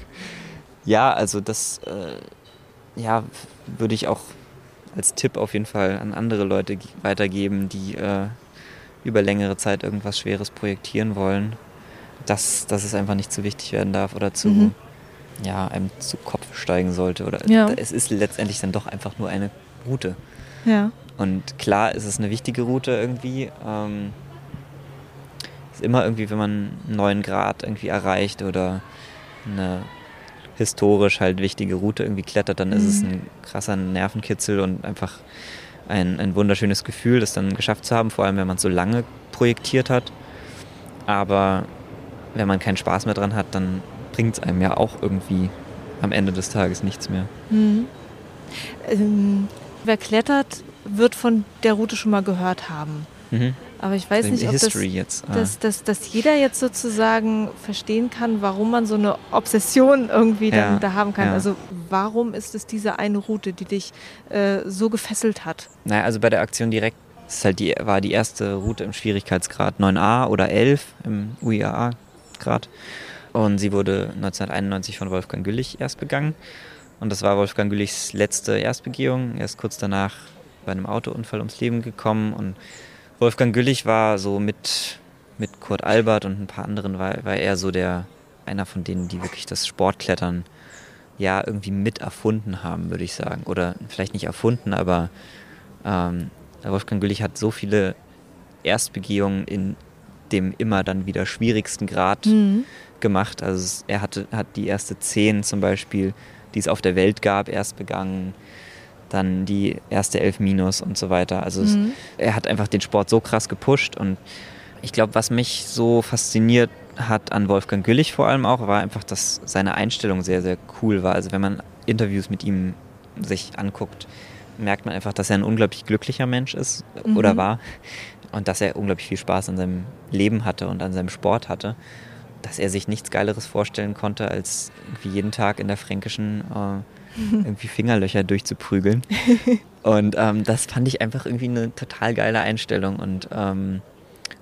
Ja, also das äh, ja, würde ich auch als Tipp auf jeden Fall an andere Leute weitergeben, die äh, über längere Zeit irgendwas Schweres projektieren wollen, dass, dass es einfach nicht zu wichtig werden darf oder zu, mhm. Ja, einem zu Kopf steigen sollte. Oder ja. es ist letztendlich dann doch einfach nur eine Route. Ja. Und klar ist es eine wichtige Route irgendwie. Ähm, ist immer irgendwie, wenn man einen neuen Grad irgendwie erreicht oder eine historisch halt wichtige Route irgendwie klettert, dann mhm. ist es mhm. ein krasser Nervenkitzel und einfach ein, ein wunderschönes Gefühl, das dann geschafft zu haben, vor allem wenn man es so lange projektiert hat. Aber wenn man keinen Spaß mehr dran hat, dann bringt es einem ja auch irgendwie am Ende des Tages nichts mehr. Mhm. Ähm, wer klettert, wird von der Route schon mal gehört haben. Mhm. Aber ich weiß nicht, ob das, jetzt, ah. dass, dass, dass jeder jetzt sozusagen verstehen kann, warum man so eine Obsession irgendwie ja, da haben kann. Ja. Also warum ist es diese eine Route, die dich äh, so gefesselt hat? Naja, also bei der Aktion direkt ist halt die, war die erste Route im Schwierigkeitsgrad 9a oder 11 im UIAA-Grad. Und sie wurde 1991 von Wolfgang Güllich erst begangen. Und das war Wolfgang Güllichs letzte Erstbegehung. Er ist kurz danach bei einem Autounfall ums Leben gekommen und Wolfgang Güllich war so mit, mit Kurt Albert und ein paar anderen, war, war er so der, einer von denen, die wirklich das Sportklettern ja irgendwie mit erfunden haben, würde ich sagen. Oder vielleicht nicht erfunden, aber ähm, Wolfgang Güllich hat so viele Erstbegehungen in dem immer dann wieder schwierigsten Grad mhm. Gemacht. Also er hatte, hat die erste zehn zum Beispiel, die es auf der Welt gab, erst begangen dann die erste Elf Minus und so weiter. Also mhm. es, er hat einfach den Sport so krass gepusht und ich glaube, was mich so fasziniert hat an Wolfgang Güllich vor allem auch, war einfach, dass seine Einstellung sehr, sehr cool war. Also wenn man Interviews mit ihm sich anguckt, merkt man einfach, dass er ein unglaublich glücklicher Mensch ist mhm. oder war und dass er unglaublich viel Spaß an seinem Leben hatte und an seinem Sport hatte. Dass er sich nichts Geileres vorstellen konnte, als wie jeden Tag in der fränkischen äh, irgendwie Fingerlöcher durchzuprügeln. Und ähm, das fand ich einfach irgendwie eine total geile Einstellung. Und, ähm,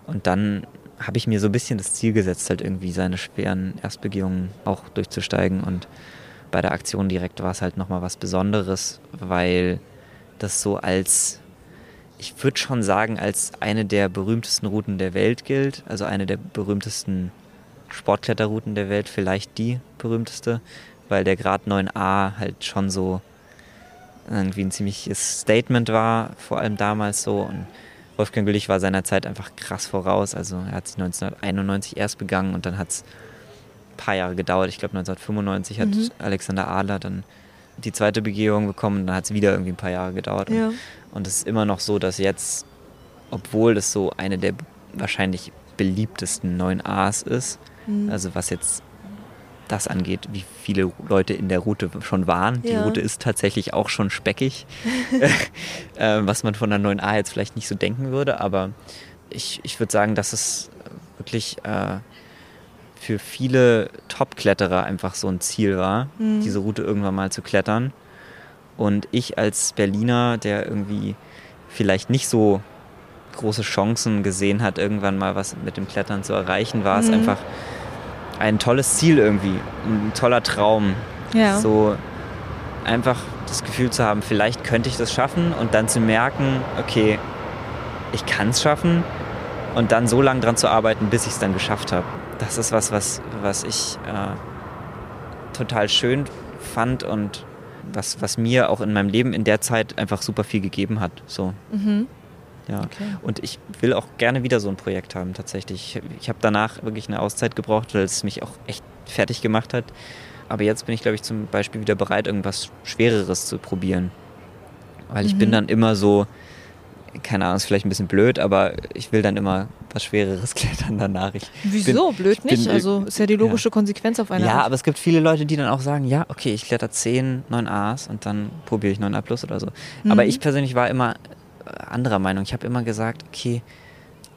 und dann habe ich mir so ein bisschen das Ziel gesetzt, halt irgendwie seine schweren Erstbegehungen auch durchzusteigen. Und bei der Aktion direkt war es halt nochmal was Besonderes, weil das so als, ich würde schon sagen, als eine der berühmtesten Routen der Welt gilt. Also eine der berühmtesten Sportkletterrouten der Welt, vielleicht die berühmteste weil der Grad 9a halt schon so irgendwie ein ziemliches Statement war, vor allem damals so. Und Wolfgang Güllich war seiner Zeit einfach krass voraus. Also er hat sich 1991 erst begangen und dann hat es ein paar Jahre gedauert. Ich glaube 1995 hat mhm. Alexander Adler dann die zweite Begehung bekommen und dann hat es wieder irgendwie ein paar Jahre gedauert. Ja. Und es ist immer noch so, dass jetzt, obwohl es so eine der wahrscheinlich beliebtesten 9As ist, mhm. also was jetzt das angeht, wie viele Leute in der Route schon waren. Die Route ist tatsächlich auch schon speckig, äh, was man von der 9a jetzt vielleicht nicht so denken würde, aber ich, ich würde sagen, dass es wirklich äh, für viele Top-Kletterer einfach so ein Ziel war, mhm. diese Route irgendwann mal zu klettern. Und ich als Berliner, der irgendwie vielleicht nicht so große Chancen gesehen hat, irgendwann mal was mit dem Klettern zu erreichen, war mhm. es einfach ein tolles Ziel irgendwie, ein toller Traum. Ja. So einfach das Gefühl zu haben, vielleicht könnte ich das schaffen und dann zu merken, okay, ich kann es schaffen und dann so lange dran zu arbeiten, bis ich es dann geschafft habe. Das ist was, was, was ich äh, total schön fand und was, was mir auch in meinem Leben in der Zeit einfach super viel gegeben hat. So. Mhm. Ja. Okay. Und ich will auch gerne wieder so ein Projekt haben, tatsächlich. Ich, ich habe danach wirklich eine Auszeit gebraucht, weil es mich auch echt fertig gemacht hat. Aber jetzt bin ich, glaube ich, zum Beispiel wieder bereit, irgendwas Schwereres zu probieren. Weil ich mhm. bin dann immer so, keine Ahnung, ist vielleicht ein bisschen blöd, aber ich will dann immer was Schwereres klettern danach. Ich Wieso? Bin, blöd nicht? Bin, also ist ja die logische ja. Konsequenz auf einer Ja, Art. aber es gibt viele Leute, die dann auch sagen, ja, okay, ich kletter 10, 9 A's und dann probiere ich 9A plus oder so. Mhm. Aber ich persönlich war immer anderer Meinung. Ich habe immer gesagt, okay,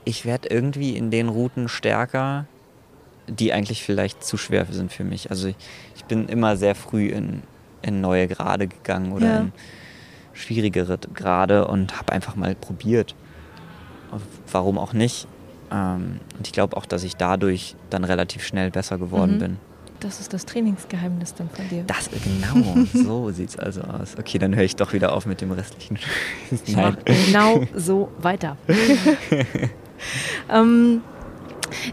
ich werde irgendwie in den Routen stärker, die eigentlich vielleicht zu schwer sind für mich. Also ich, ich bin immer sehr früh in, in neue Grade gegangen oder ja. in schwierigere Grade und habe einfach mal probiert. Warum auch nicht? Ähm, und ich glaube auch, dass ich dadurch dann relativ schnell besser geworden mhm. bin. Das ist das Trainingsgeheimnis dann von dir. Das, genau, so sieht es also aus. Okay, dann höre ich doch wieder auf mit dem restlichen. Ich mach genau so weiter. ähm,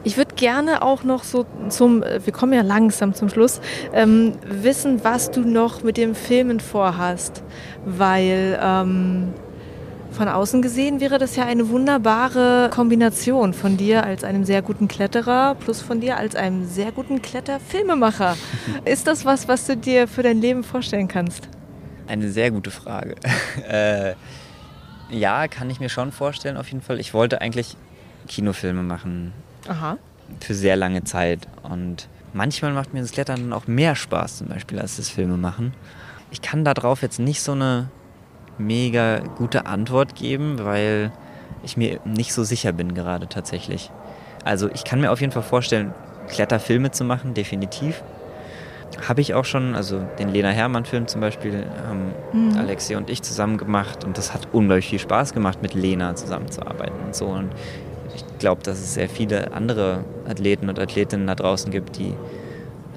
ich würde gerne auch noch so zum, wir kommen ja langsam zum Schluss, ähm, wissen, was du noch mit dem Filmen vorhast. Weil ähm, von außen gesehen wäre das ja eine wunderbare Kombination von dir als einem sehr guten Kletterer plus von dir als einem sehr guten Kletterfilmemacher. Ist das was, was du dir für dein Leben vorstellen kannst? Eine sehr gute Frage. äh, ja, kann ich mir schon vorstellen, auf jeden Fall. Ich wollte eigentlich Kinofilme machen. Aha. Für sehr lange Zeit. Und manchmal macht mir das Klettern auch mehr Spaß, zum Beispiel, als das Filme machen. Ich kann darauf jetzt nicht so eine mega gute Antwort geben, weil ich mir nicht so sicher bin gerade tatsächlich. Also ich kann mir auf jeden Fall vorstellen, Kletterfilme zu machen, definitiv. Habe ich auch schon, also den Lena Hermann-Film zum Beispiel, haben mhm. Alexia und ich zusammen gemacht und das hat unglaublich viel Spaß gemacht, mit Lena zusammenzuarbeiten und so. Und ich glaube, dass es sehr viele andere Athleten und Athletinnen da draußen gibt, die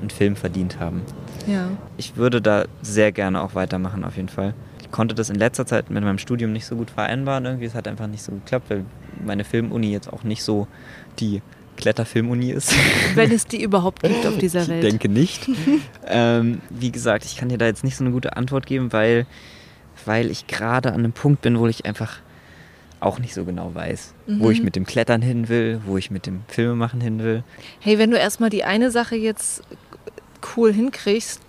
einen Film verdient haben. Ja. Ich würde da sehr gerne auch weitermachen, auf jeden Fall konnte das in letzter Zeit mit meinem Studium nicht so gut vereinbaren. Irgendwie, es hat einfach nicht so geklappt, weil meine Filmuni jetzt auch nicht so die Kletterfilmuni ist. Wenn es die überhaupt gibt auf dieser Welt. Ich denke nicht. ähm, wie gesagt, ich kann dir da jetzt nicht so eine gute Antwort geben, weil, weil ich gerade an einem Punkt bin, wo ich einfach auch nicht so genau weiß, mhm. wo ich mhm. mit dem Klettern hin will, wo ich mit dem Filmemachen hin will. Hey, wenn du erstmal die eine Sache jetzt cool hinkriegst,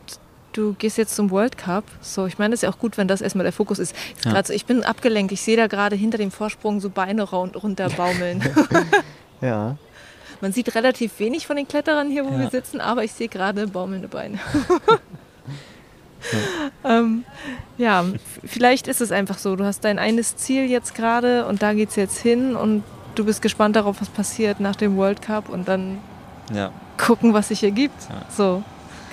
du gehst jetzt zum World Cup. So, ich meine, es ist ja auch gut, wenn das erstmal der Fokus ist. ist ja. so, ich bin abgelenkt. Ich sehe da gerade hinter dem Vorsprung so Beine runter baumeln. ja. Man sieht relativ wenig von den Kletterern hier, wo ja. wir sitzen, aber ich sehe gerade baumelnde Beine. ja. ähm, ja, vielleicht ist es einfach so. Du hast dein eines Ziel jetzt gerade und da geht es jetzt hin und du bist gespannt darauf, was passiert nach dem World Cup und dann ja. gucken, was sich ergibt. So.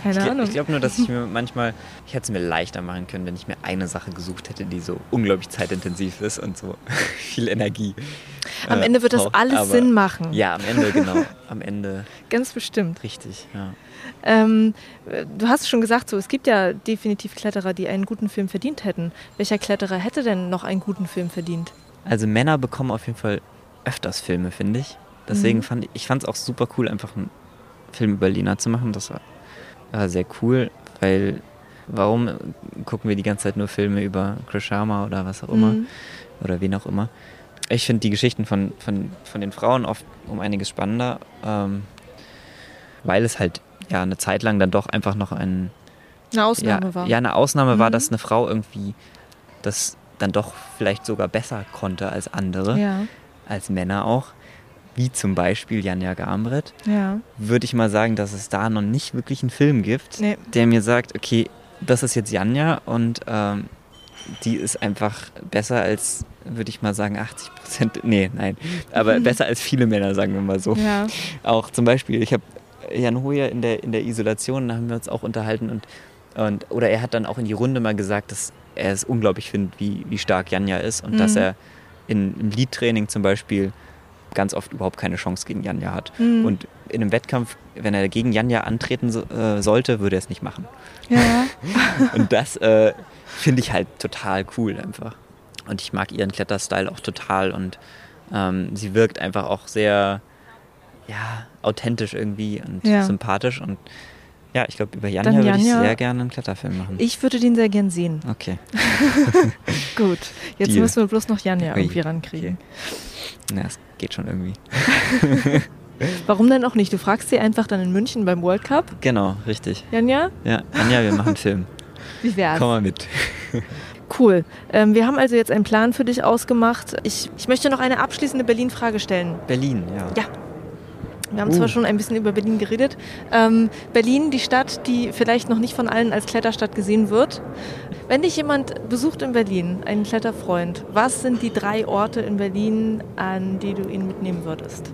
Keine ich, Ahnung. Ich glaube nur, dass ich mir manchmal, ich hätte es mir leichter machen können, wenn ich mir eine Sache gesucht hätte, die so unglaublich zeitintensiv ist und so viel Energie. Am äh, Ende wird das alles Aber, Sinn machen. Ja, am Ende, genau. Am Ende. Ganz bestimmt. Richtig, ja. Ähm, du hast schon gesagt, so, es gibt ja definitiv Kletterer, die einen guten Film verdient hätten. Welcher Kletterer hätte denn noch einen guten Film verdient? Also Männer bekommen auf jeden Fall öfters Filme, finde ich. Deswegen mhm. fand ich, ich fand es auch super cool, einfach einen Film über Lina zu machen. Das war war sehr cool, weil warum gucken wir die ganze Zeit nur Filme über Chris Sharma oder was auch immer mhm. oder wen auch immer. Ich finde die Geschichten von, von, von den Frauen oft um einiges spannender, ähm, weil es halt ja eine Zeit lang dann doch einfach noch ein, eine Ausnahme ja, war. Ja, eine Ausnahme mhm. war, dass eine Frau irgendwie das dann doch vielleicht sogar besser konnte als andere, ja. als Männer auch wie zum Beispiel Janja Gamret, ja. würde ich mal sagen, dass es da noch nicht wirklich einen Film gibt, nee. der mir sagt, okay, das ist jetzt Janja und ähm, die ist einfach besser als, würde ich mal sagen, 80 Prozent, nee, nein, aber besser als viele Männer, sagen wir mal so. Ja. Auch zum Beispiel, ich habe Jan Hoyer in der, in der Isolation, da haben wir uns auch unterhalten und, und oder er hat dann auch in die Runde mal gesagt, dass er es unglaublich findet, wie, wie stark Janja ist und mhm. dass er in, im Lead-Training zum Beispiel ganz oft überhaupt keine Chance gegen Janja hat. Mhm. Und in einem Wettkampf, wenn er gegen Janja antreten so, äh, sollte, würde er es nicht machen. Ja. und das äh, finde ich halt total cool einfach. Und ich mag ihren Kletterstyle auch total und ähm, sie wirkt einfach auch sehr ja, authentisch irgendwie und ja. sympathisch und ja, ich glaube, über Janja, Janja würde ich sehr gerne einen Kletterfilm machen. Ich würde den sehr gern sehen. Okay. Gut, jetzt Deal. müssen wir bloß noch Janja irgendwie rankriegen. Okay. Ja, es geht schon irgendwie. Warum denn auch nicht? Du fragst sie einfach dann in München beim World Cup. Genau, richtig. Janja? Ja, Janja, wir machen einen Film. Wie wär's? Komm mal mit. Cool. Ähm, wir haben also jetzt einen Plan für dich ausgemacht. Ich, ich möchte noch eine abschließende Berlin-Frage stellen. Berlin, ja. Ja. Wir haben uh. zwar schon ein bisschen über Berlin geredet. Ähm, Berlin, die Stadt, die vielleicht noch nicht von allen als Kletterstadt gesehen wird. Wenn dich jemand besucht in Berlin, einen Kletterfreund, was sind die drei Orte in Berlin, an die du ihn mitnehmen würdest?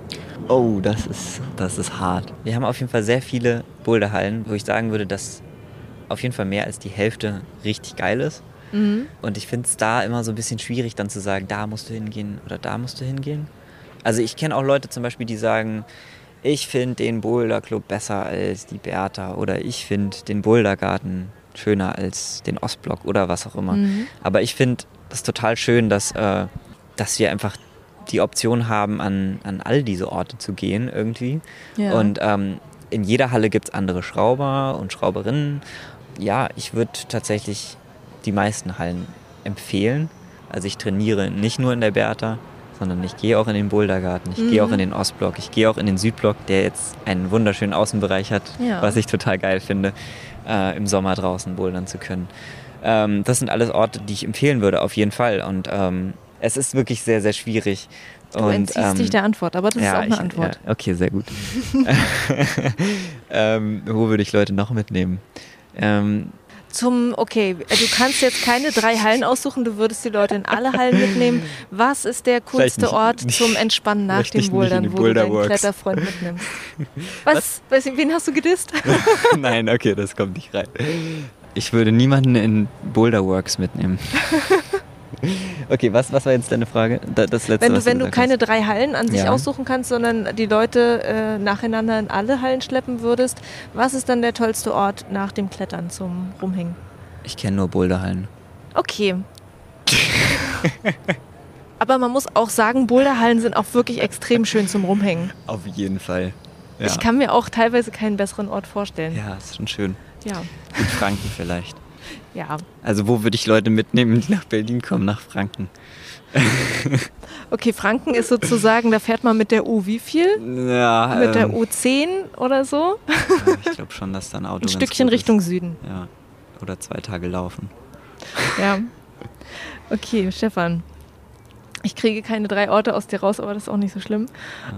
Oh, das ist, das ist hart. Wir haben auf jeden Fall sehr viele Boulderhallen, wo ich sagen würde, dass auf jeden Fall mehr als die Hälfte richtig geil ist. Mhm. Und ich finde es da immer so ein bisschen schwierig, dann zu sagen, da musst du hingehen oder da musst du hingehen. Also ich kenne auch Leute zum Beispiel, die sagen, ich finde den Boulder Club besser als die Bertha oder ich finde den Bouldergarten schöner als den Ostblock oder was auch immer. Mhm. Aber ich finde das total schön, dass, äh, dass wir einfach die Option haben, an, an all diese Orte zu gehen irgendwie. Ja. Und ähm, in jeder Halle gibt es andere Schrauber und Schrauberinnen. Ja, ich würde tatsächlich die meisten Hallen empfehlen. Also ich trainiere nicht nur in der Bertha, sondern ich gehe auch in den Bouldergarten, ich mhm. gehe auch in den Ostblock, ich gehe auch in den Südblock, der jetzt einen wunderschönen Außenbereich hat, ja. was ich total geil finde, äh, im Sommer draußen bouldern zu können. Ähm, das sind alles Orte, die ich empfehlen würde, auf jeden Fall. Und ähm, es ist wirklich sehr, sehr schwierig. Du und, entziehst ähm, dich der Antwort, aber das ja, ist auch eine ich, Antwort. Ja, okay, sehr gut. ähm, wo würde ich Leute noch mitnehmen? Ähm, zum, okay, du kannst jetzt keine drei Hallen aussuchen, du würdest die Leute in alle Hallen mitnehmen. Was ist der coolste nicht, Ort nicht, zum Entspannen nach dem Bouldern, wo du deinen Kletterfreund mitnimmst? Was? Was? Wen hast du gedisst? Nein, okay, das kommt nicht rein. Ich würde niemanden in Boulderworks mitnehmen. Okay, was, was war jetzt deine Frage? Das letzte, wenn du, wenn du keine hast. drei Hallen an sich ja. aussuchen kannst, sondern die Leute äh, nacheinander in alle Hallen schleppen würdest, was ist dann der tollste Ort nach dem Klettern zum Rumhängen? Ich kenne nur Boulderhallen. Okay. Aber man muss auch sagen, Boulderhallen sind auch wirklich extrem schön zum Rumhängen. Auf jeden Fall. Ja. Ich kann mir auch teilweise keinen besseren Ort vorstellen. Ja, ist schon schön. Ja. In Franken vielleicht. Ja. Also wo würde ich Leute mitnehmen, die nach Berlin kommen, nach Franken? okay, Franken ist sozusagen, da fährt man mit der U wie viel? Ja. Mit ähm, der U10 oder so? Ja, ich glaube schon, dass da ein Auto Ein Stückchen Richtung Süden. Ja. Oder zwei Tage laufen. Ja. Okay, Stefan. Ich kriege keine drei Orte aus dir raus, aber das ist auch nicht so schlimm.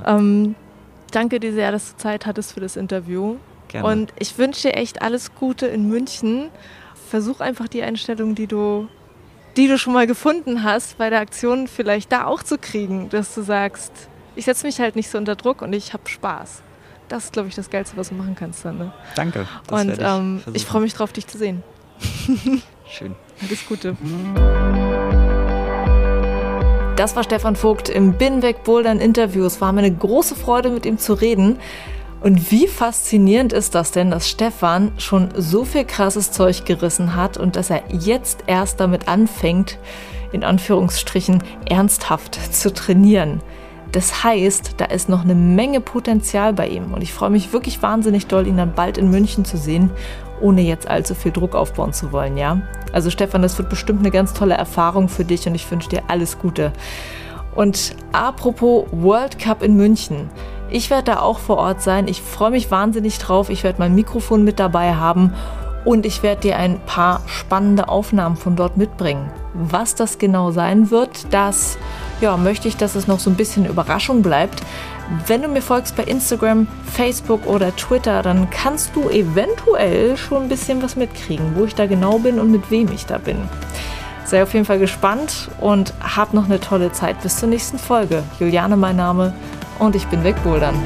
Ja. Ähm, danke dir sehr, dass du Zeit hattest für das Interview. Gerne. Und ich wünsche dir echt alles Gute in München. Versuch einfach die Einstellung, die du, die du schon mal gefunden hast, bei der Aktion vielleicht da auch zu kriegen, dass du sagst, ich setze mich halt nicht so unter Druck und ich habe Spaß. Das ist, glaube ich, das Geilste, was du machen kannst dann. Ne? Danke. und ich, ähm, ich freue mich drauf, dich zu sehen. Schön. Alles Gute. Das war Stefan Vogt im Binweg Bouldern Interview. Es war mir eine große Freude, mit ihm zu reden. Und wie faszinierend ist das denn, dass Stefan schon so viel krasses Zeug gerissen hat und dass er jetzt erst damit anfängt, in Anführungsstrichen ernsthaft zu trainieren. Das heißt, da ist noch eine Menge Potenzial bei ihm und ich freue mich wirklich wahnsinnig doll, ihn dann bald in München zu sehen, ohne jetzt allzu viel Druck aufbauen zu wollen, ja? Also Stefan, das wird bestimmt eine ganz tolle Erfahrung für dich und ich wünsche dir alles Gute. Und apropos World Cup in München. Ich werde da auch vor Ort sein. Ich freue mich wahnsinnig drauf. Ich werde mein Mikrofon mit dabei haben und ich werde dir ein paar spannende Aufnahmen von dort mitbringen. Was das genau sein wird, das ja, möchte ich, dass es noch so ein bisschen Überraschung bleibt. Wenn du mir folgst bei Instagram, Facebook oder Twitter, dann kannst du eventuell schon ein bisschen was mitkriegen, wo ich da genau bin und mit wem ich da bin. Sei auf jeden Fall gespannt und hab noch eine tolle Zeit. Bis zur nächsten Folge. Juliane mein Name und ich bin wegbouldern.